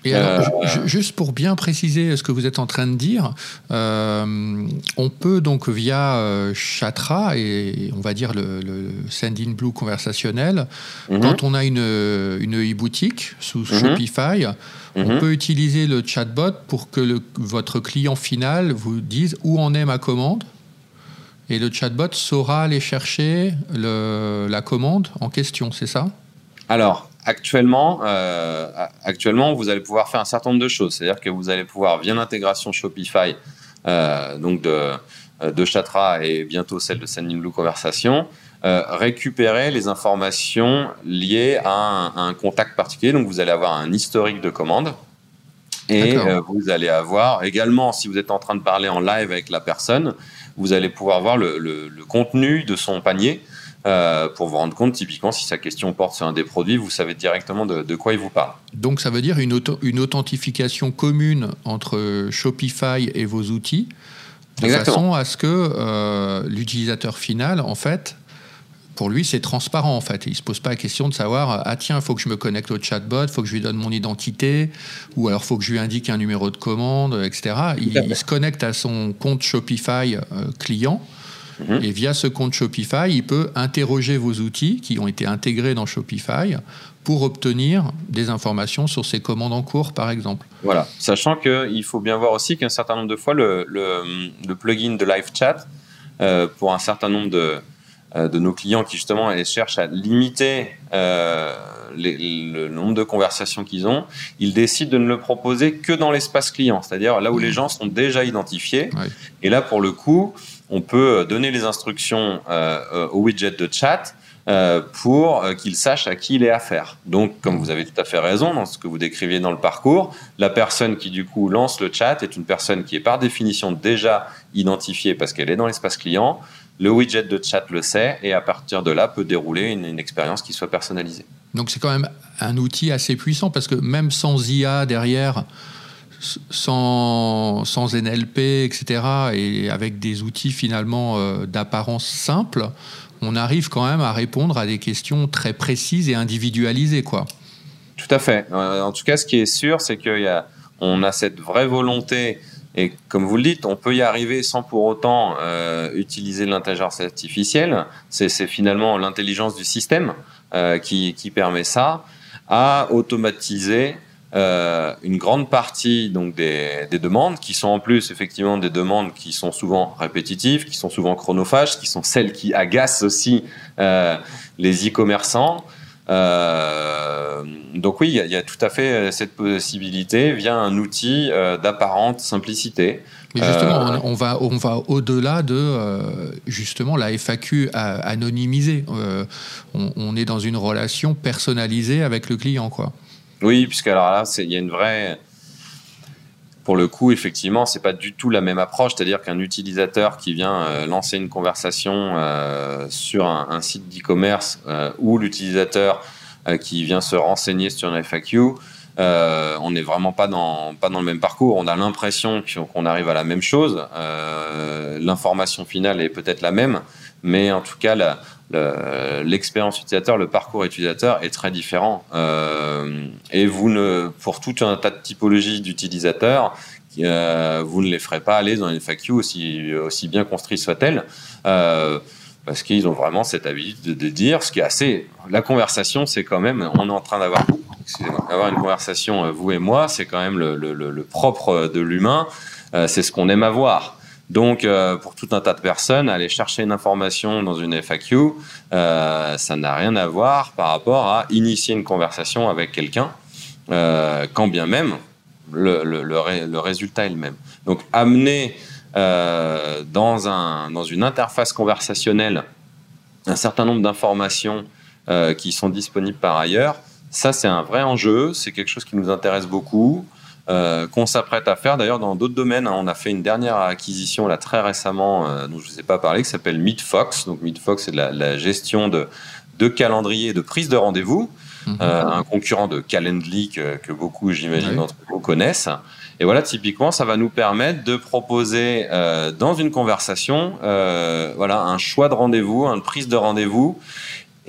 Et alors, euh, juste pour bien préciser ce que vous êtes en train de dire, euh, on peut donc via euh, Chatra et on va dire le, le Send Blue conversationnel, mhm. quand on a une, une e-boutique sous mhm. Shopify, on mhm. peut utiliser le chatbot pour que le, votre client final vous dise où en est ma commande. Et le chatbot saura aller chercher le, la commande en question, c'est ça? Alors, actuellement, euh, actuellement, vous allez pouvoir faire un certain nombre de choses. C'est-à-dire que vous allez pouvoir, via l'intégration Shopify, euh, donc de, euh, de Chatra et bientôt celle de Sendinblue Conversation, récupérer les informations liées à un, contact particulier. Donc, vous allez avoir un historique de commande. Et vous allez avoir également, si vous êtes en train de parler en live avec la personne, vous allez pouvoir voir le, le contenu de son panier. Euh, pour vous rendre compte, typiquement, si sa question porte sur un des produits, vous savez directement de, quoi il vous parle. Donc ça veut dire une, une authentification commune entre Shopify et vos outils, de façon à ce que euh, l'utilisateur final, en fait, pour lui, c'est transparent en fait. Il ne se pose pas la question de savoir ah tiens, il faut que je me connecte au chatbot, il faut que je lui donne mon identité, ou alors il faut que je lui indique un numéro de commande, etc. Il, se connecte à son compte Shopify euh, client Mhm. Et via ce compte Shopify, il peut interroger vos outils qui ont été intégrés dans Shopify pour obtenir des informations sur ses commandes en cours, par exemple. Voilà, sachant qu'il faut bien voir aussi qu'un certain nombre de fois, le, le, plugin de Live Chat, euh, pour un certain nombre de, euh, de nos clients qui justement cherchent à limiter euh, le nombre de conversations qu'ils ont, ils décident de ne le proposer que dans l'espace client, c'est-à-dire là où les gens sont déjà identifiés. Et là, pour le coup, on peut donner les instructions euh, au widget de chat euh, pour euh, qu'il sache à qui il est affaire. Donc, comme vous avez tout à fait raison dans ce que vous décriviez dans le parcours, la personne qui du coup lance le chat est une personne qui est par définition déjà identifiée parce qu'elle est dans l'espace client. Le widget de chat le sait et à partir de là peut dérouler une, une expérience qui soit personnalisée. Donc c'est quand même un outil assez puissant parce que même sans IA derrière, sans, sans NLP, etc., et avec des outils finalement euh, d'apparence simple, on arrive quand même à répondre à des questions très précises et individualisées. Quoi. Tout à fait. Euh, en tout cas, ce qui est sûr, c'est qu'on a, a cette vraie volonté, et comme vous le dites, on peut y arriver sans pour autant euh, utiliser l'intelligence artificielle. C'est finalement l'intelligence du système qui, qui permet ça, à automatiser euh, une grande partie donc des, demandes qui sont en plus effectivement des demandes qui sont souvent répétitives, qui sont souvent chronophages, qui sont celles qui agacent aussi euh, les e-commerçants. Euh, donc oui, il y, a tout à fait cette possibilité via un outil d'apparente simplicité. Mais justement, on, va, on va au-delà de justement la FAQ anonymisée. On, on, est dans une relation personnalisée avec le client, quoi. Oui, puisque alors là, il y a une vraie. Pour le coup, effectivement, c'est pas du tout la même approche. C'est-à-dire qu'un utilisateur qui vient euh, lancer une conversation euh, sur un, site d'e-commerce euh, ou l'utilisateur qui vient se renseigner sur une FAQ, on n'est vraiment pas dans, pas dans le même parcours. On a l'impression qu'on arrive à la même chose. L'information finale est peut-être la même, mais en tout cas, la, l'expérience utilisateur, le parcours utilisateur est très différent. Euh, et vous ne, pour tout un tas de typologies d'utilisateurs, euh, vous ne les ferez pas aller dans une FAQ aussi, bien construite soit-elle. Euh, parce qu'ils ont vraiment cette habitude de, dire ce qui est assez. La conversation, c'est quand même. On est en train d'avoir, avoir une conversation, vous et moi, c'est quand même le propre de l'humain. c'est ce qu'on aime avoir. Donc, euh, pour tout un tas de personnes, aller chercher une information dans une FAQ, euh, ça n'a rien à voir par rapport à initier une conversation avec quelqu'un, euh, quand bien même le, résultat est le même. Donc, amener dans une interface conversationnelle un certain nombre d'informations qui sont disponibles par ailleurs, ça, c'est un vrai enjeu, c'est quelque chose qui nous intéresse beaucoup. Euh, qu'on s'apprête à faire. D'ailleurs, dans d'autres domaines, hein, on a fait une dernière acquisition là très récemment, euh, dont je ne vous ai pas parlé, qui s'appelle MeetFox. Donc MeetFox, c'est de la, gestion de, de calendrier de prise de rendez-vous. Mhm. Euh, un concurrent de Calendly que, beaucoup, j'imagine, d'entre vous connaissent. Et voilà, typiquement, ça va nous permettre de proposer dans une conversation, voilà, un choix de rendez-vous, une prise de rendez-vous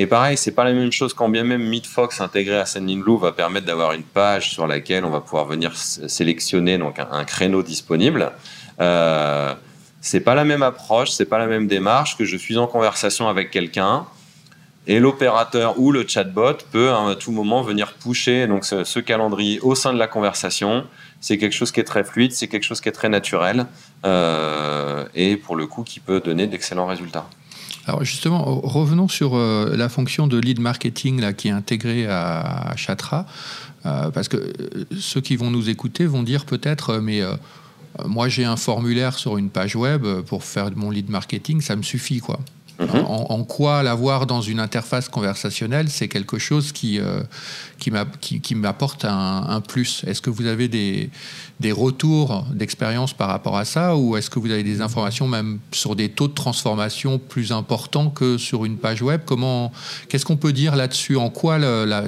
et pareil, c'est pas la même chose quand bien même MeetFox intégré à Sendinblue va permettre d'avoir une page sur laquelle on va pouvoir venir sélectionner donc un, créneau disponible. Euh, c'est pas la même approche, c'est pas la même démarche que je suis en conversation avec quelqu'un et l'opérateur ou le chatbot peut à tout moment venir pusher donc ce, calendrier au sein de la conversation. C'est quelque chose qui est très fluide, c'est quelque chose qui est très naturel euh, et pour le coup qui peut donner d'excellents résultats. Alors justement, revenons sur euh, la fonction de lead marketing qui est intégrée à, Chatra, euh, parce que euh, ceux qui vont nous écouter vont dire peut-être, mais moi j'ai un formulaire sur une page web pour faire mon lead marketing, ça me suffit quoi. Mhm. En, quoi l'avoir dans une interface conversationnelle, c'est quelque chose qui, euh, qui m'apporte un, plus. Est-ce que vous avez des, retours d'expérience par rapport à ça ou est-ce que vous avez des informations même sur des taux de transformation plus importants que sur une page web? Comment, Qu'est-ce qu'on peut dire là-dessus? En quoi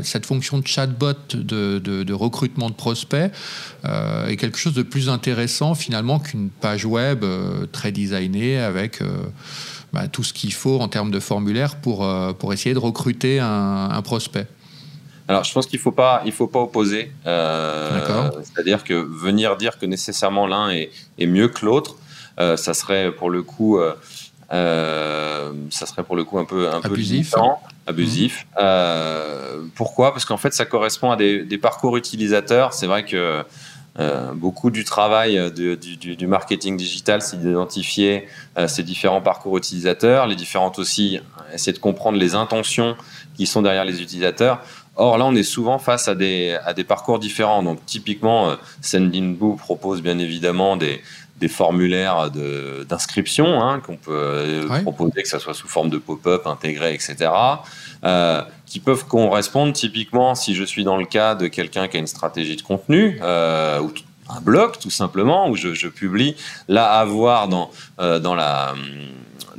cette fonction de chatbot de, de, recrutement de prospects euh, est quelque chose de plus intéressant finalement qu'une page web euh, très designée avec bah, tout ce qu'il faut en termes de formulaire pour, euh, pour essayer de recruter un, prospect alors, je pense qu'il ne faut pas, il faut pas opposer. Euh, c'est-à-dire que venir dire que nécessairement l'un est, est, mieux que l'autre, euh, ça serait pour le coup, ça serait pour le coup un peu, un abusif. Peu abusif. Mmh. pourquoi? Parce qu'en fait, ça correspond à des, des parcours utilisateurs. C'est vrai que euh, beaucoup du travail du, marketing digital, c'est d'identifier euh, ces différents parcours utilisateurs, les différentes aussi, essayer de comprendre les intentions qui sont derrière les utilisateurs. Or là, on est souvent face à des, à des parcours différents. Donc typiquement, euh, propose bien évidemment des, des formulaires d'inscription hein, qu'on peut proposer, que ce soit sous forme de pop-up intégré, etc qui peuvent correspondre typiquement si je suis dans le cas de quelqu'un qui a une stratégie de contenu euh, ou un blog tout simplement où je, publie là à voir dans euh, dans la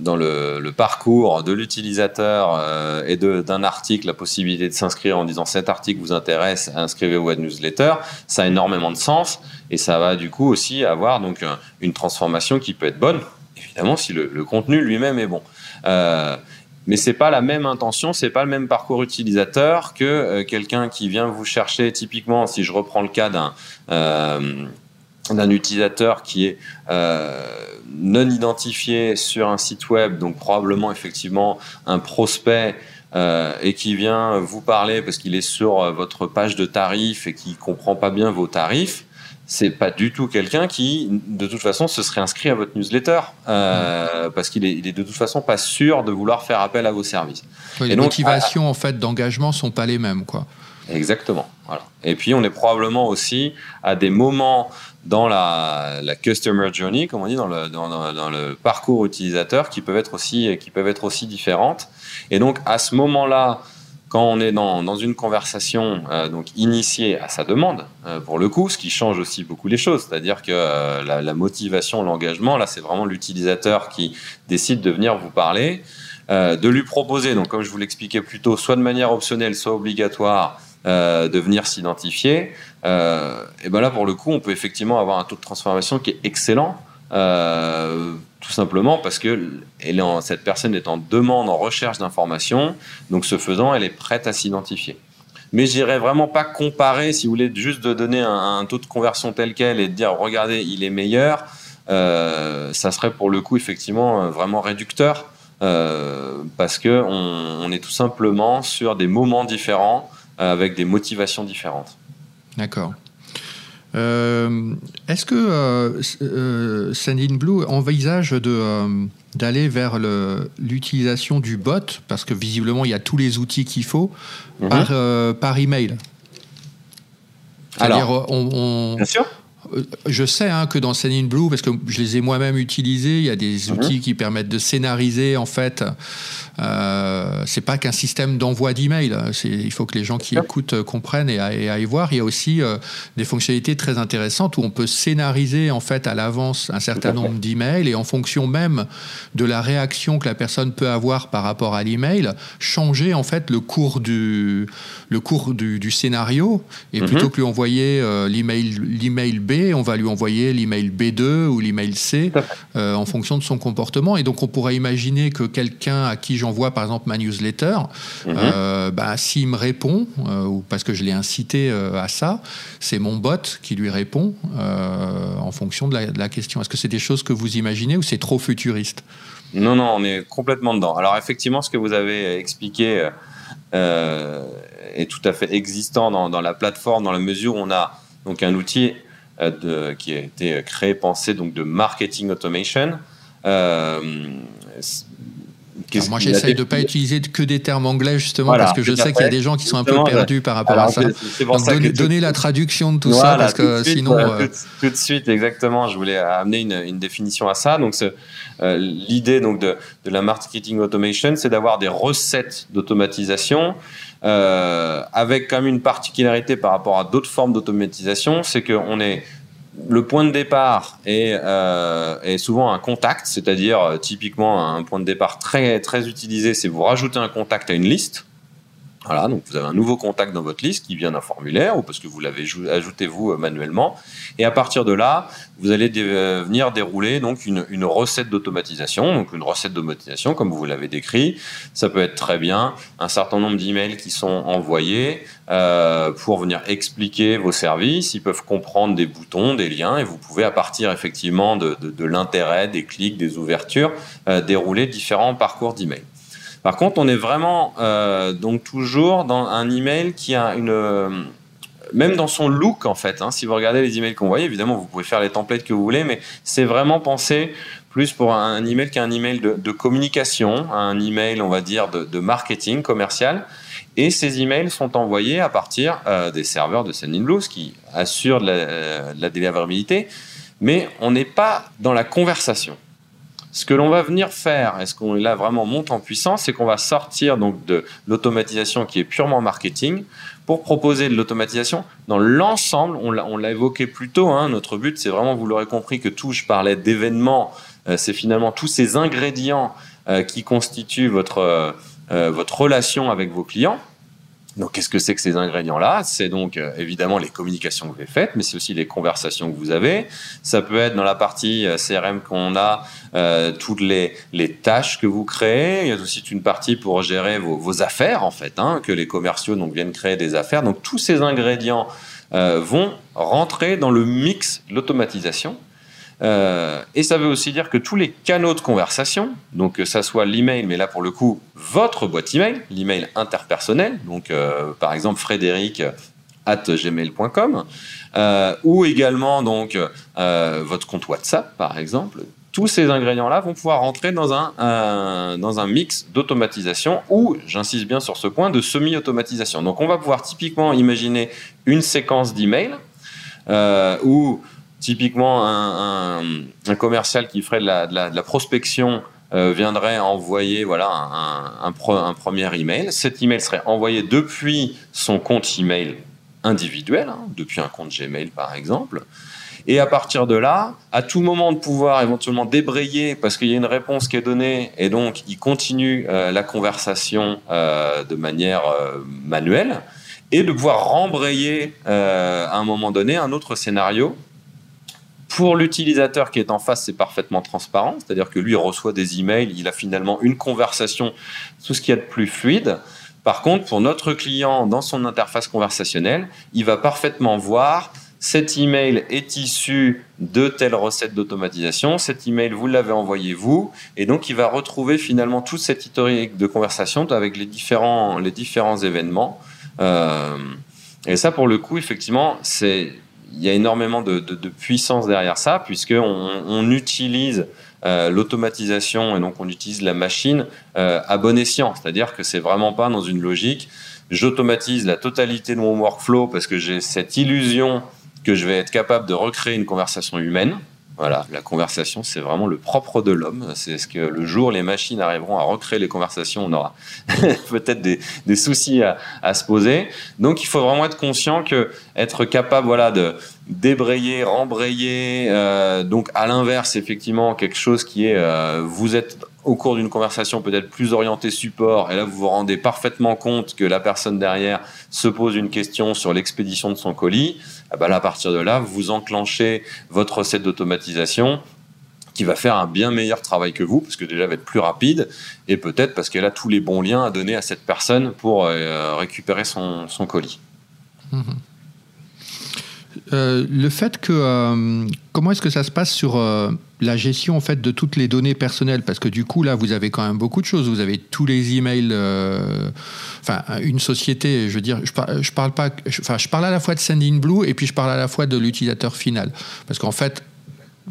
dans le, parcours de l'utilisateur euh, et d'un article la possibilité de s'inscrire en disant cet article vous intéresse inscrivez-vous à newsletter ça a énormément de sens et ça va du coup aussi avoir donc une transformation qui peut être bonne évidemment si le, contenu lui-même est bon mais c'est pas la même intention, c'est pas le même parcours utilisateur que euh, quelqu'un qui vient vous chercher. Typiquement, si je reprends le cas d'un euh, d'un utilisateur qui est euh, non identifié sur un site web, donc probablement effectivement un prospect et qui vient vous parler parce qu'il est sur votre page de tarifs et qui comprend pas bien vos tarifs c'est pas du tout quelqu'un qui, de toute façon, se serait inscrit à votre newsletter euh, parce qu'il est, il est de toute façon pas sûr de vouloir faire appel à vos services. les motivations en fait d'engagement sont pas les mêmes, quoi. Exactement. Voilà. Et puis on est probablement aussi à des moments dans la, customer journey, comme on dit, dans le, parcours utilisateur, qui peuvent être aussi, différentes. Et donc à ce moment-là, quand on est dans, dans une conversation euh, donc initiée à sa demande, euh, pour le coup, ce qui change aussi beaucoup les choses, c'est-à-dire que euh, la, la, motivation, l'engagement, là, c'est vraiment l'utilisateur qui décide de venir vous parler, de lui proposer, donc comme je vous l'expliquais plus tôt, soit de manière optionnelle, soit obligatoire, de venir s'identifier. et ben là, pour le coup, on peut effectivement avoir un taux de transformation qui est excellent. Euh, tout simplement parce que cette personne est en demande, en recherche d'informations, donc ce faisant, elle est prête à s'identifier. Mais j'irais vraiment pas comparer, si vous voulez, juste de donner un, taux de conversion tel quel et de dire regardez, il est meilleur, euh, ça serait pour le coup effectivement vraiment réducteur euh, parce que on, on, est tout simplement sur des moments différents avec des motivations différentes. D'accord. Est-ce que Sendinblue envisage de d'aller vers l'utilisation du bot, parce que visiblement il y a tous les outils qu'il faut, mhm. par, par email. Alors, on, bien sûr. Euh, je sais hein, que dans Blue, parce que je les ai moi-même utilisés, il y a des mhm. outils qui permettent de scénariser en fait euh, c'est pas qu'un système d'envoi d'email. Il faut que les gens qui écoutent euh, comprennent et, aillent voir. Il y a aussi euh, des fonctionnalités très intéressantes où on peut scénariser en fait à l'avance un certain nombre d'emails et en fonction même de la réaction que la personne peut avoir par rapport à l'email, changer en fait le cours du, le cours du, scénario. Et mhm. plutôt que lui envoyer l'email, l'email B, on va lui envoyer l'email B2 ou l'email C en fonction de son comportement. Et donc on pourrait imaginer que quelqu'un à qui j'envoie par exemple ma newsletter, mhm. euh, bah, s'il me répond, euh, ou parce que je l'ai incité euh, à ça, c'est mon bot qui lui répond en fonction de la, question. Est-ce que c'est des choses que vous imaginez ou c'est trop futuriste? Non, non, on est complètement dedans. Alors effectivement, ce que vous avez expliqué est tout à fait existant dans, la plateforme, dans la mesure où on a donc un outil de, qui a été créé, pensé donc de marketing automation. Alors moi, j'essaye de ne pas utiliser que des termes anglais, justement, parce que je sais qu'il y a des gens qui sont un peu perdus par rapport à ça. Donner, la traduction de tout ça, parce que sinon. Euh, tout, de suite, exactement. Je voulais amener une, définition à ça. Donc, euh, l'idée donc de, de, la marketing automation, c'est d'avoir des recettes d'automatisation. Euh, avec quand même une particularité par rapport à d'autres formes d'automatisation, c'est qu'on est le point de départ est, euh, souvent un contact, c'est-à-dire euh, typiquement un point de départ très, très utilisé, c'est vous rajoutez un contact à une liste. Voilà, donc vous avez un nouveau contact dans votre liste qui vient d'un formulaire ou parce que vous l'avez ajouté vous euh, manuellement. Et à partir de là, vous allez euh, venir dérouler donc une, une recette d'automatisation. Donc une recette d'automatisation, comme vous l'avez décrit, ça peut être très bien un certain nombre d'emails qui sont envoyés euh, pour venir expliquer vos services. Ils peuvent comprendre des boutons, des liens, et vous pouvez à partir effectivement de, de, de l'intérêt, des clics, des ouvertures, euh, dérouler différents parcours d'emails. Par contre, on est vraiment euh, donc toujours dans un email qui a une euh, même dans son look en fait. Hein, si vous regardez les emails qu'on voit, évidemment, vous pouvez faire les templates que vous voulez, mais c'est vraiment pensé plus pour un email qu'un email de, communication, un email, on va dire, de, marketing commercial. Et ces emails sont envoyés à partir euh, des serveurs de Sendinblue, ce qui assure la, la délivrabilité. Mais on n'est pas dans la conversation. Ce que l'on va venir faire, est-ce qu'on là vraiment monte en puissance, c'est qu'on va sortir donc de l'automatisation qui est purement marketing pour proposer de l'automatisation dans l'ensemble. On l'a évoqué plus tôt. Hein, notre but, c'est vraiment, vous l'aurez compris, que tout, je parlais d'événements, euh, c'est finalement tous ces ingrédients euh, qui constituent votre, euh, votre relation avec vos clients. Donc, qu'est-ce que c'est que ces ingrédients-là? C'est donc euh, évidemment les communications que vous avez faites, mais c'est aussi les conversations que vous avez. Ça peut être dans la partie euh, CRM qu'on a euh, toutes les, les, tâches que vous créez. Il y a aussi une partie pour gérer vos, vos affaires, en fait, hein, que les commerciaux donc, viennent créer des affaires. Donc, tous ces ingrédients euh, vont rentrer dans le mix de l'automatisation. Euh, et ça veut aussi dire que tous les canaux de conversation, donc que ça soit l'email, mais là pour le coup, votre boîte email, l'email interpersonnel, donc euh, par exemple frédéric at gmail.com, euh, ou également donc votre compte WhatsApp par exemple, tous ces ingrédients-là vont pouvoir rentrer dans un, dans un mix d'automatisation ou, j'insiste bien sur ce point, de semi-automatisation. Donc on va pouvoir typiquement imaginer une séquence d'email euh, où Typiquement, un, commercial qui ferait de la, prospection euh, viendrait envoyer voilà, un, un, premier email. Cet email serait envoyé depuis son compte email individuel, hein, depuis un compte Gmail par exemple. Et à partir de là, à tout moment de pouvoir éventuellement débrayer parce qu'il y a une réponse qui est donnée et donc il continue euh, la conversation euh, de manière manuelle et de pouvoir rembrayer à un moment donné un autre scénario pour l'utilisateur qui est en face, c'est parfaitement transparent, c'est-à-dire que lui reçoit des emails, il a finalement une conversation, tout ce qu'il y a de plus fluide. Par contre, pour notre client, dans son interface conversationnelle, il va parfaitement voir cet email est issu de telle recette d'automatisation, cet email vous l'avez envoyé vous, et donc il va retrouver finalement toute cette historique de conversation avec les différents, les différents événements. Euh, et ça, pour le coup, effectivement, c'est y a énormément de, puissance derrière ça, puisqu'on on utilise l'automatisation et donc on utilise la machine à bon escient. C'est-à-dire que c'est vraiment pas dans une logique j'automatise la totalité de mon workflow parce que j'ai cette illusion que je vais être capable de recréer une conversation humaine. Voilà, la conversation, c'est vraiment le propre de l'homme. C'est ce que le jour les machines arriveront à recréer les conversations, on aura <laughs> peut-être des, soucis à, se poser. Donc, il faut vraiment être conscient que être capable, voilà, de débrayer, rembrayer. Euh, donc, à l'inverse, effectivement, quelque chose qui est, euh, vous êtes au cours d'une conversation peut-être plus orientée support, et là vous vous rendez parfaitement compte que la personne derrière se pose une question sur l'expédition de son colis, ah bah à partir de là, vous enclenchez votre recette d'automatisation qui va faire un bien meilleur travail que vous, parce que déjà elle va être plus rapide, et peut-être parce qu'elle a tous les bons liens à donner à cette personne pour euh, récupérer son, colis. Mmh euh, le fait que euh, comment est-ce que ça se passe sur la gestion en fait de toutes les données personnelles parce que du coup là vous avez quand même beaucoup de choses. Vous avez tous les emails enfin une société je veux dire je, je parle pas enfin je parle à la fois de Sendinblue et puis je parle à la fois de l'utilisateur final. Parce qu'en fait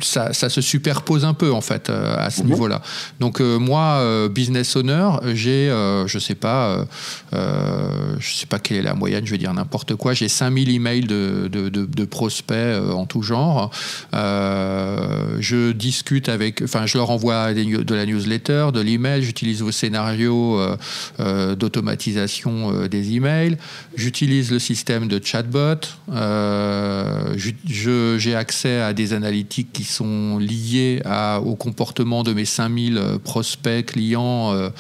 ça, se superpose un peu en fait euh, à ce mhm. niveau-là. Donc euh, moi, euh, business owner, j'ai, je sais pas, je sais pas quelle est la moyenne, je vais dire n'importe quoi, j'ai 5000 emails de, de, de, prospects en tout genre. je discute avec, enfin je leur envoie de la newsletter, de l'email, j'utilise vos scénarios d'automatisation des emails, j'utilise le système de chatbot, j'ai accès à des analytiques sont liés à, au comportement de mes 5000 euh, prospects, clients euh,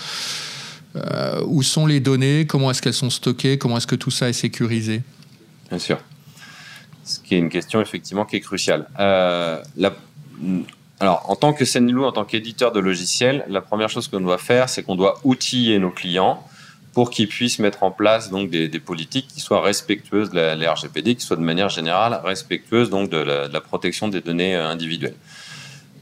euh, Où sont les données Comment est-ce qu'elles sont stockées Comment est-ce que tout ça est sécurisé? Bien sûr. Ce qui est une question effectivement qui est cruciale. alors, en tant que Senilou, en tant qu'éditeur de logiciels, la première chose qu'on doit faire, c'est qu'on doit outiller nos clients pour qu'ils puissent mettre en place donc des, politiques qui soient respectueuses de la, RGPD, qui soient de manière générale respectueuses donc de la, protection des données euh, individuelles.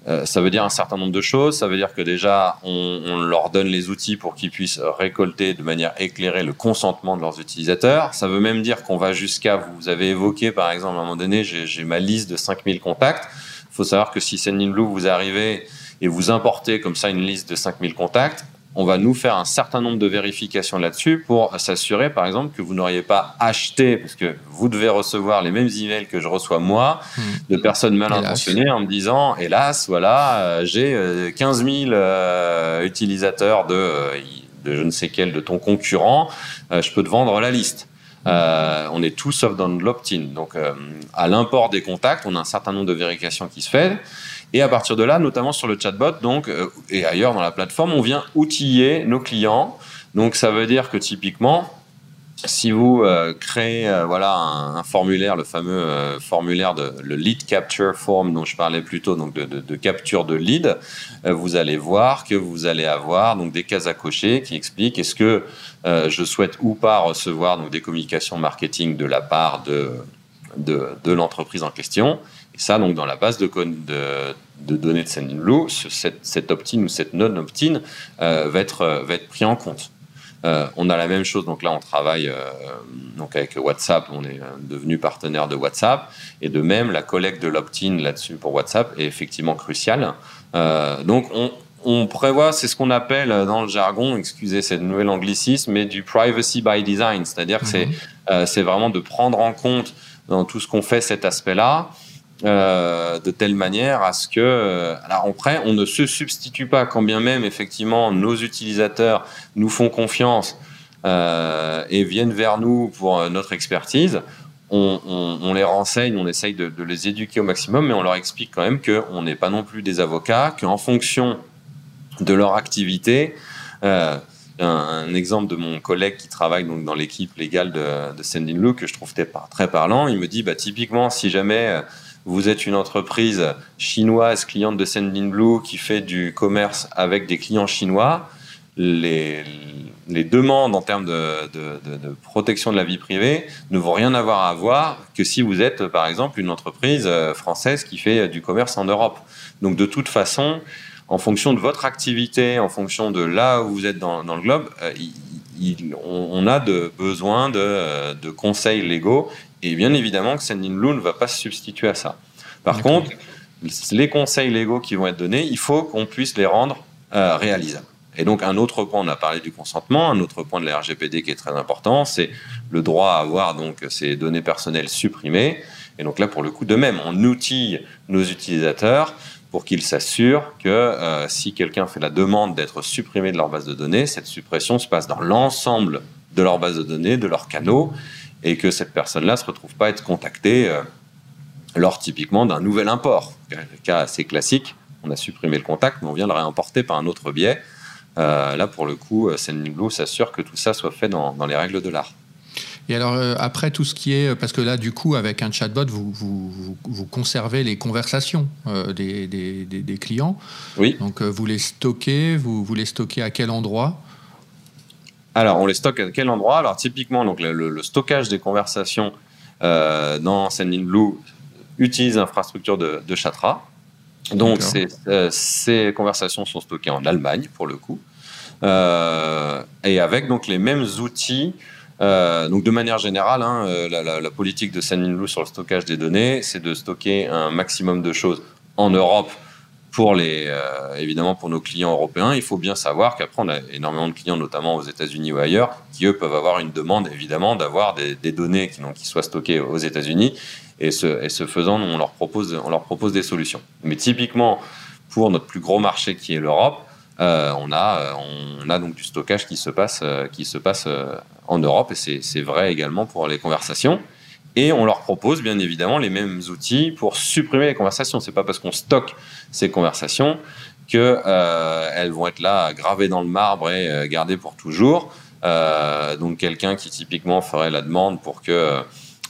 Euh, ça veut dire un certain nombre de choses. Ça veut dire que déjà, on, leur donne les outils pour qu'ils puissent récolter de manière éclairée le consentement de leurs utilisateurs. Ça veut même dire qu'on va jusqu'à, vous avez évoqué par exemple à un moment donné, j'ai ma liste de 5000 contacts. Il faut savoir que si Sendinblue vous arrivez et vous importez comme ça une liste de 5000 contacts, on va nous faire un certain nombre de vérifications là-dessus pour s'assurer, par exemple, que vous n'auriez pas acheté, parce que vous devez recevoir les mêmes emails que je reçois moi, hmm. de personnes mal intentionnées en me disant, hélas, voilà, euh, j'ai 15 euh, 000 euh, utilisateurs de, de, je ne sais quel de ton concurrent, je peux te vendre la liste. on est tout sauf dans l'opt-in. Donc, à l'import des contacts, on a un certain nombre de vérifications qui se fait. Et à partir de là, notamment sur le chatbot, donc euh, et ailleurs dans la plateforme, on vient outiller nos clients. Donc ça veut dire que typiquement, si vous euh, créez euh, voilà un, formulaire, le fameux formulaire de le lead capture form dont je parlais plus tôt, donc de, capture de lead, vous allez voir que vous allez avoir donc des cases à cocher qui expliquent est-ce que je souhaite ou pas recevoir donc des communications marketing de la part de de, de l'entreprise en question ça, donc, dans la base de, de, de données de Sendinblue, cette, cet opt-in ou cette non-opt-in euh, va, être, va être pris en compte. Euh, on a la même chose, donc là on travaille euh, donc avec WhatsApp, on est devenu partenaire de WhatsApp, et de même la collecte de l'opt-in là-dessus pour WhatsApp est effectivement cruciale. donc on, on prévoit, c'est ce qu'on appelle dans le jargon, excusez cette nouvelle anglicisme, mais du privacy by design, c'est-à-dire que c'est mhm. c'est vraiment de prendre en compte dans tout ce qu'on fait cet aspect-là, euh, de telle manière à ce que, euh, alors après, on ne se substitue pas, quand bien même effectivement nos utilisateurs nous font confiance euh, et viennent vers nous pour notre expertise. On, les renseigne, on essaye de, les éduquer au maximum, mais on leur explique quand même qu'on n'est pas non plus des avocats, qu'en fonction de leur activité, un, exemple de mon collègue qui travaille donc dans l'équipe légale de, de Sendinblue que je trouve très parlant, il me dit bah, typiquement si jamais vous êtes une entreprise chinoise cliente de Sendinblue qui fait du commerce avec des clients chinois, les, demandes en termes de, protection de la vie privée ne vont rien avoir à voir que si vous êtes, par exemple, une entreprise euh, française qui fait du commerce en Europe. Donc, de toute façon, en fonction de votre activité, en fonction de là où vous êtes dans, le globe, euh, on, a besoin de, conseils légaux Et bien évidemment que Sendinblue ne va pas se substituer à ça. Par contre, les conseils légaux qui vont être donnés, il faut qu'on puisse les rendre euh, réalisables. Et donc un autre point, on a parlé du consentement, un autre point de la RGPD qui est très important, c'est le droit à avoir donc ces données personnelles supprimées. Et donc là, pour le coup, de même, on outille nos utilisateurs pour qu'ils s'assurent que euh, si quelqu'un fait la demande d'être supprimé de leur base de données, cette suppression se passe dans l'ensemble de leur base de données, de leurs canaux, et que cette personne-là ne se retrouve pas à être contactée euh, lors typiquement d'un nouvel import. Cas assez classique, on a supprimé le contact, mais on vient le réimporter par un autre biais. Euh, là, pour le coup, Sendinblue s'assure que tout ça soit fait dans, les règles de l'art. Et alors, euh, après tout ce qui est. Parce que là, du coup, avec un chatbot, vous, vous, vous conservez les conversations euh, des, des, des, clients. Oui. Donc, vous les stockez. Vous, vous les stockez à quel endroit? Alors, on les stocke à quel endroit? Alors, typiquement, donc, le, stockage des conversations dans Sendinblue utilise l'infrastructure de, de Chatra. Donc euh, ces, conversations sont stockées en Allemagne pour le coup, euh, et avec donc les mêmes outils. Euh, donc de manière générale, hein, la, politique de Sendinblue sur le stockage des données, c'est de stocker un maximum de choses en Europe pour les, évidemment pour nos clients européens. Il faut bien savoir qu'après on a énormément de clients, notamment aux États-Unis ou ailleurs, qui eux peuvent avoir une demande évidemment d'avoir des, données qui, soient stockées aux États-Unis et ce, faisant, on leur, propose, on leur propose des solutions. Mais typiquement, pour notre plus gros marché qui est l'Europe, euh, on, a, euh, on a donc du stockage qui se passe, euh, qui se passe en Europe, et c'est vrai également pour les conversations. Et on leur propose bien évidemment les mêmes outils pour supprimer les conversations. C'est pas parce qu'on stocke ces conversations que elles vont être là gravées dans le marbre et gardées pour toujours. donc quelqu'un qui typiquement ferait la demande pour que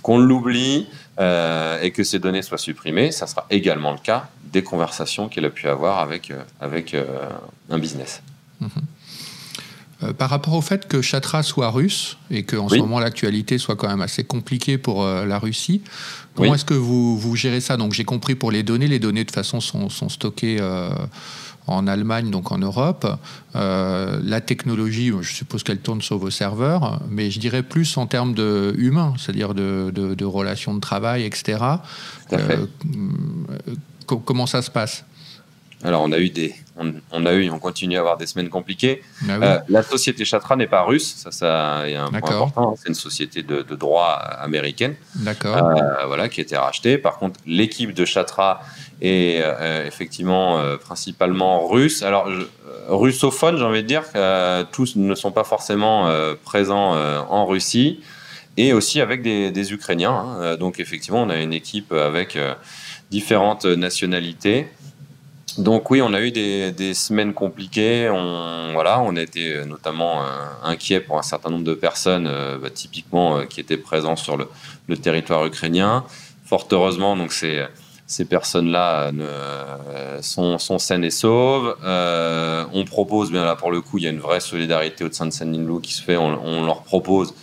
qu'on l'oublie, euh, et que ces données soient supprimées, ça sera également le cas des conversations qu'elle a pu avoir avec, euh, avec euh, un business. Mhm. par rapport au fait que Chatra soit russe et qu'en ce moment l'actualité soit quand même assez compliquée pour la Russie, comment est-ce que vous, vous, gérez ça? Donc j'ai compris pour les données, les données de façon sont, sont stockées en Allemagne, donc en Europe. Euh, la technologie, je suppose qu'elle tourne sur vos serveurs, mais je dirais plus en termes de humains, c'est-à-dire de, relations de travail, etc. Euh, comment ça se passe? Alors, on a eu des, on, a eu, on continue à avoir des semaines compliquées. Ah euh, la société Chatra n'est pas russe, ça, ça est un point important. C'est une société de, droit américaine. D'accord. voilà, qui a été rachetée. Par contre, l'équipe de Chatra et euh, effectivement euh, principalement russe. Alors russophone, j'ai envie de dire, que tous ne sont pas forcément euh, présents en Russie et aussi avec des, Ukrainiens. Hein. Donc effectivement, on a une équipe avec différentes nationalités. Donc oui, on a eu des, semaines compliquées. On, voilà, on a été notamment inquiets pour un certain nombre de personnes, bah, typiquement qui étaient présentes sur le, le, territoire ukrainien. Fort heureusement, donc c'est ces personnes-là euh, sont, sont, saines et sauves. Euh, on propose, bien là pour le coup, il y a une vraie solidarité au sein de Sendinblue qui se fait. On, leur propose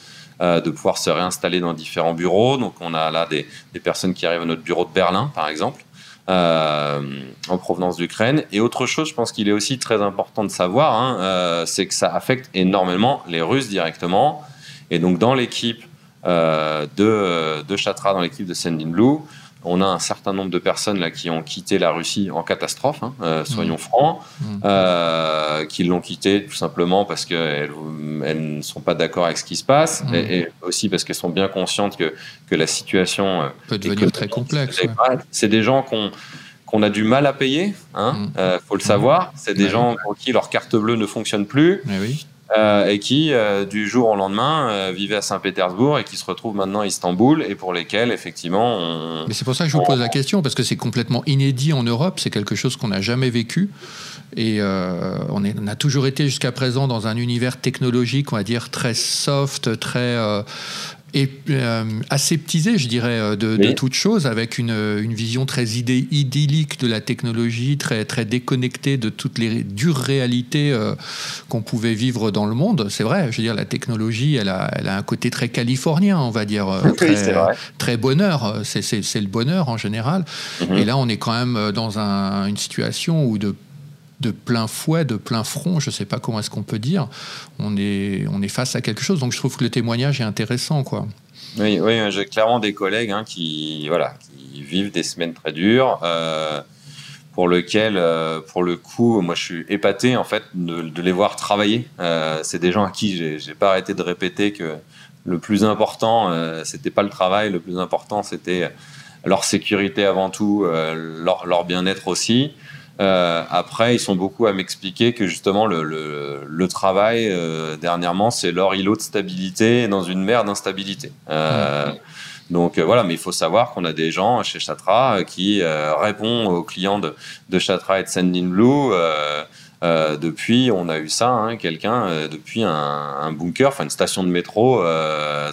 euh, de pouvoir se réinstaller dans différents bureaux. Donc on a là des, personnes qui arrivent à notre bureau de Berlin, par exemple, en provenance d'Ukraine. Et autre chose, je pense qu'il est aussi très important de savoir, hein, c'est que ça affecte énormément les Russes directement. Et donc dans l'équipe de, de Chatra, dans l'équipe de Sendinblue, on a un certain nombre de personnes là qui ont quitté la Russie en catastrophe, hein, euh, soyons mmh. francs, mmh. Euh, qui l'ont quitté tout simplement parce qu'elles elles ne sont pas d'accord avec ce qui se passe, mmh. et, aussi parce qu'elles sont bien conscientes que, que la situation euh, peut devenir très complexe. C'est des gens qu'on a du mal à payer, il hein, faut le savoir. C'est des gens pour qui leur carte bleue ne fonctionne plus. oui. Euh, et qui, euh, du jour au lendemain, euh, vivaient à Saint-Pétersbourg et qui se retrouvent maintenant à Istanbul et pour lesquels, effectivement, on... Mais c'est pour ça que je vous pose la question, parce que c'est complètement inédit en Europe, c'est quelque chose qu'on n'a jamais vécu. Et on, est, on, a toujours été jusqu'à présent dans un univers technologique, on va dire, très soft, très et euh, aseptisé, je dirais, euh, de, toute chose, avec une, une vision très idée, idyllique de la technologie, très, très déconnectée de toutes les dures réalités euh, qu'on pouvait vivre dans le monde. C'est vrai, je veux dire, la technologie, elle a, elle a un côté très californien, on va dire, très, très bonheur. C'est le bonheur en général. Mhm. Et là, on est quand même dans un, une situation où de de plein fouet, de plein front, je ne sais pas comment est-ce qu'on peut dire, on est, on est face à quelque chose. Donc je trouve que le témoignage est intéressant. Quoi. Oui, oui j'ai clairement des collègues hein, qui, voilà, qui vivent des semaines très dures. Euh, pour lequel, euh, pour le coup, moi je suis épaté en fait de, les voir travailler. Euh, c'est des gens à qui j'ai pas arrêté de répéter que le plus important, euh, c'était pas le travail, le plus important c'était leur sécurité avant tout, leur bien-être aussi. Après, ils sont beaucoup à m'expliquer que justement le, travail dernièrement, c'est leur îlot de stabilité dans une mer d'instabilité. Mmh. Donc euh, voilà, mais il faut savoir qu'on a des gens chez Chatra euh, qui euh, répondent aux clients de, de Chatra et de Sendinblue. Euh, depuis, on a eu ça, hein, quelqu'un depuis un, bunker, enfin une station de métro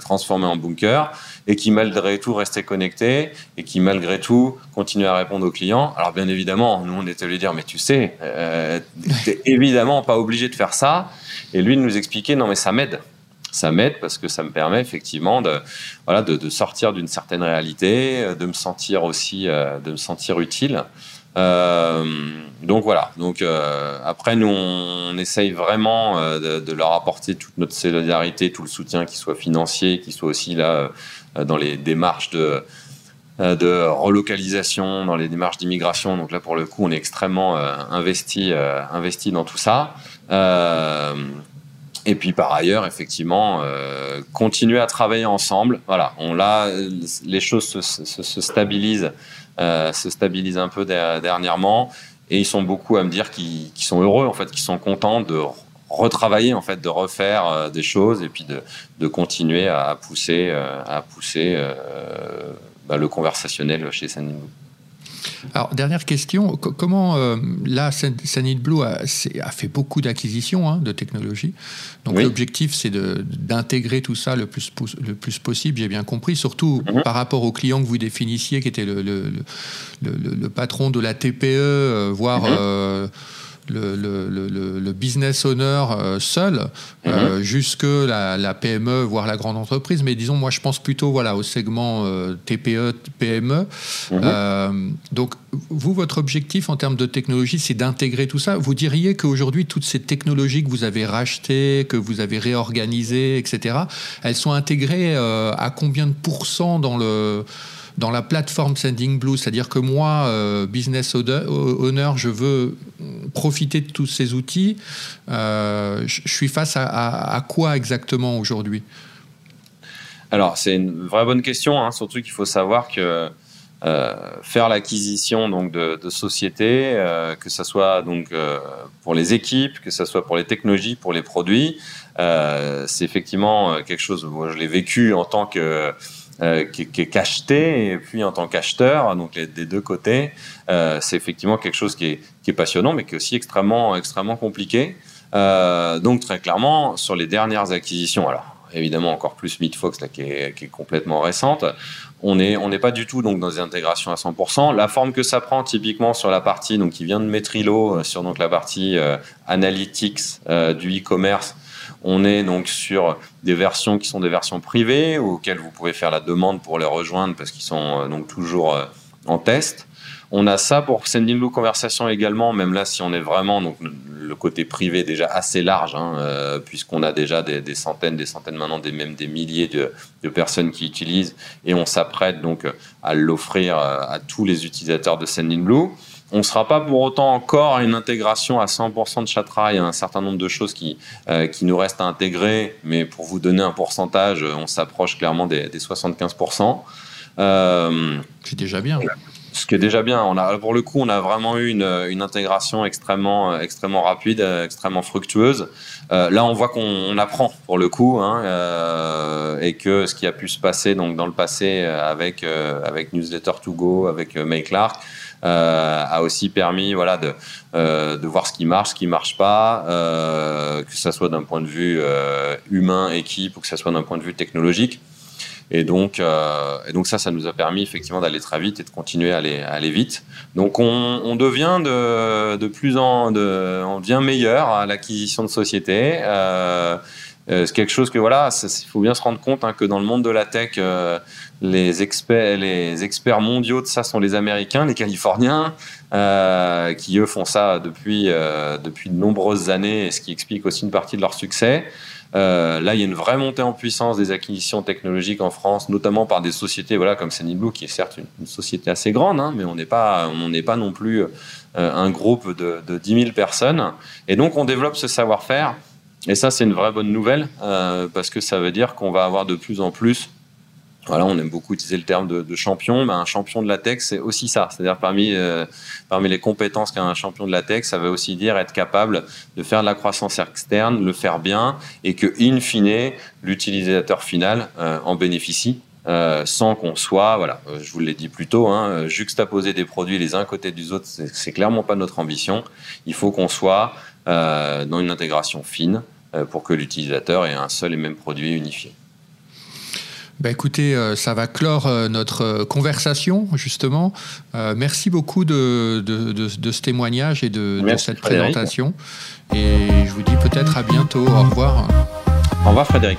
transformée en bunker, et qui malgré tout restait connecté et qui malgré tout continue à répondre aux clients. Alors bien évidemment, nous on était lui dire mais tu sais, euh, t'es évidemment pas obligé de faire ça. Et lui de nous expliquer non mais ça m'aide ça m'aide parce que ça me permet effectivement de, voilà, de, sortir d'une certaine réalité, euh, de me sentir aussi, euh, de me sentir utile. Euh, donc voilà. Donc après, nous, on, essaye vraiment de, leur apporter toute notre solidarité, tout le soutien, qui soit financier, qui soit aussi là dans les démarches de de relocalisation, dans les démarches d'immigration. Donc là, pour le coup, on est extrêmement investi, investi dans tout ça. Et puis par ailleurs, effectivement, euh, continuer à travailler ensemble. Voilà, on là, les choses se, se, euh, se stabilisent un peu dernièrement, et ils sont beaucoup à me dire qu'ils sont heureux, en fait, qu'ils sont contents de retravailler, en fait, de refaire euh, des choses, et puis de, de continuer à pousser, euh, à pousser euh, bah, le conversationnel chez Sandy alors, dernière question, comment euh, là, Sanit Blue a, a, fait beaucoup d'acquisitions hein, de technologies. Donc, l'objectif, c'est d'intégrer tout ça le plus, le plus possible, j'ai bien compris, surtout mhm. par rapport au client que vous définissiez, qui était le, le, le, patron de la TPE, euh, voire. Mhm. Euh, le, business owner euh, seul, euh, mhm. jusque la, PME, voire la grande entreprise. Mais disons, moi, je pense plutôt voilà, au segment euh, TPE, PME. Mhm. donc, vous, votre objectif en termes de technologie, c'est d'intégrer tout ça. Vous diriez qu'aujourd'hui, toutes ces technologies que vous avez rachetées, que vous avez réorganisées, etc., elles sont intégrées à combien de pourcents dans le dans la plateforme Sending Blue, c'est-à-dire que moi, euh, business owner, je veux profiter de tous ces outils. Euh, je suis face à, quoi exactement aujourd'hui? Alors, c'est une vraie bonne question, hein, surtout qu'il faut savoir que euh, faire l'acquisition de, sociétés, que ce soit donc pour les équipes, que ce soit pour les technologies, pour les produits, c'est effectivement quelque chose. Moi, je l'ai vécu en tant que euh, qui, est cacheté et puis en tant qu'acheteur, donc des deux côtés, euh, c'est effectivement quelque chose qui est, passionnant, mais qui est aussi extrêmement, extrêmement compliqué. Euh, donc très clairement, sur les dernières acquisitions, alors évidemment encore plus Midfox là, qui, est, complètement récente, on n'est on pas du tout donc dans des intégrations à 100%. La forme que ça prend typiquement sur la partie donc qui vient de Metrilo, sur donc la partie analytics du e-commerce, on est donc sur des versions qui sont des versions privées auxquelles vous pouvez faire la demande pour les rejoindre parce qu'ils sont euh, donc toujours euh, en test. On a ça pour Sending Blue Conversation également, même là si on est vraiment donc le côté privé déjà assez large, hein, euh, puisqu'on a déjà des, centaines, des centaines maintenant, même des milliers de, personnes qui utilisent, et on s'apprête donc à l'offrir à tous les utilisateurs de Sending Blue. On ne sera pas pour autant encore à une intégration à 100% de Chatra. Il y a un certain nombre de choses qui, euh, qui nous restent à intégrer, mais pour vous donner un pourcentage, on s'approche clairement des, 75%. Euh, C'est déjà bien. Ce qui est déjà bien. On a, pour le coup, on a vraiment eu une, une intégration extrêmement, extrêmement rapide, extrêmement fructueuse. Euh, là, on voit qu'on apprend pour le coup, hein, euh, et que ce qui a pu se passer donc dans le passé avec avec Newsletter to Go, avec May Clark, a aussi permis voilà, de, euh, de voir ce qui marche, ce qui marche pas, euh, que ce soit d'un point de vue humain, équipe, ou que ce soit d'un point de vue technologique. Et donc, et donc ça, ça nous a permis effectivement d'aller très vite et de continuer à aller, aller vite. Donc on, on devient de, de, plus en, de, on devient meilleur à l'acquisition de sociétés. C'est quelque chose que voilà, il faut bien se rendre compte hein, que dans le monde de la tech, les experts, les experts mondiaux de ça sont les Américains, les Californiens, qui eux font ça depuis depuis de nombreuses années, ce qui explique aussi une partie de leur succès. Euh, là, il y a une vraie montée en puissance des acquisitions technologiques en France, notamment par des sociétés voilà, comme Blue, qui est certes une, société assez grande, hein, mais on n'est pas, pas non plus euh, un groupe de, de 10 000 personnes. Et donc, on développe ce savoir-faire. Et ça, c'est une vraie bonne nouvelle, euh, parce que ça veut dire qu'on va avoir de plus en plus voilà, on aime beaucoup utiliser le terme de, champion. mais un champion de la tech, c'est aussi ça. C'est-à-dire parmi, euh, parmi les compétences qu'a un champion de la tech, ça veut aussi dire être capable de faire de la croissance externe, le faire bien, et que, in fine, l'utilisateur final euh, en bénéficie. Sans qu'on soit, voilà, je vous l'ai dit plus tôt, hein, juxtaposer des produits les uns côté des autres, c'est clairement pas notre ambition. Il faut qu'on soit dans une intégration fine pour que l'utilisateur ait un seul et même produit unifié. Bah écoutez, euh, ça va clore euh, notre euh, conversation, justement. merci beaucoup de, ce témoignage et de, cette présentation. Et je vous dis peut-être à bientôt. Au revoir. Au revoir, Frédéric.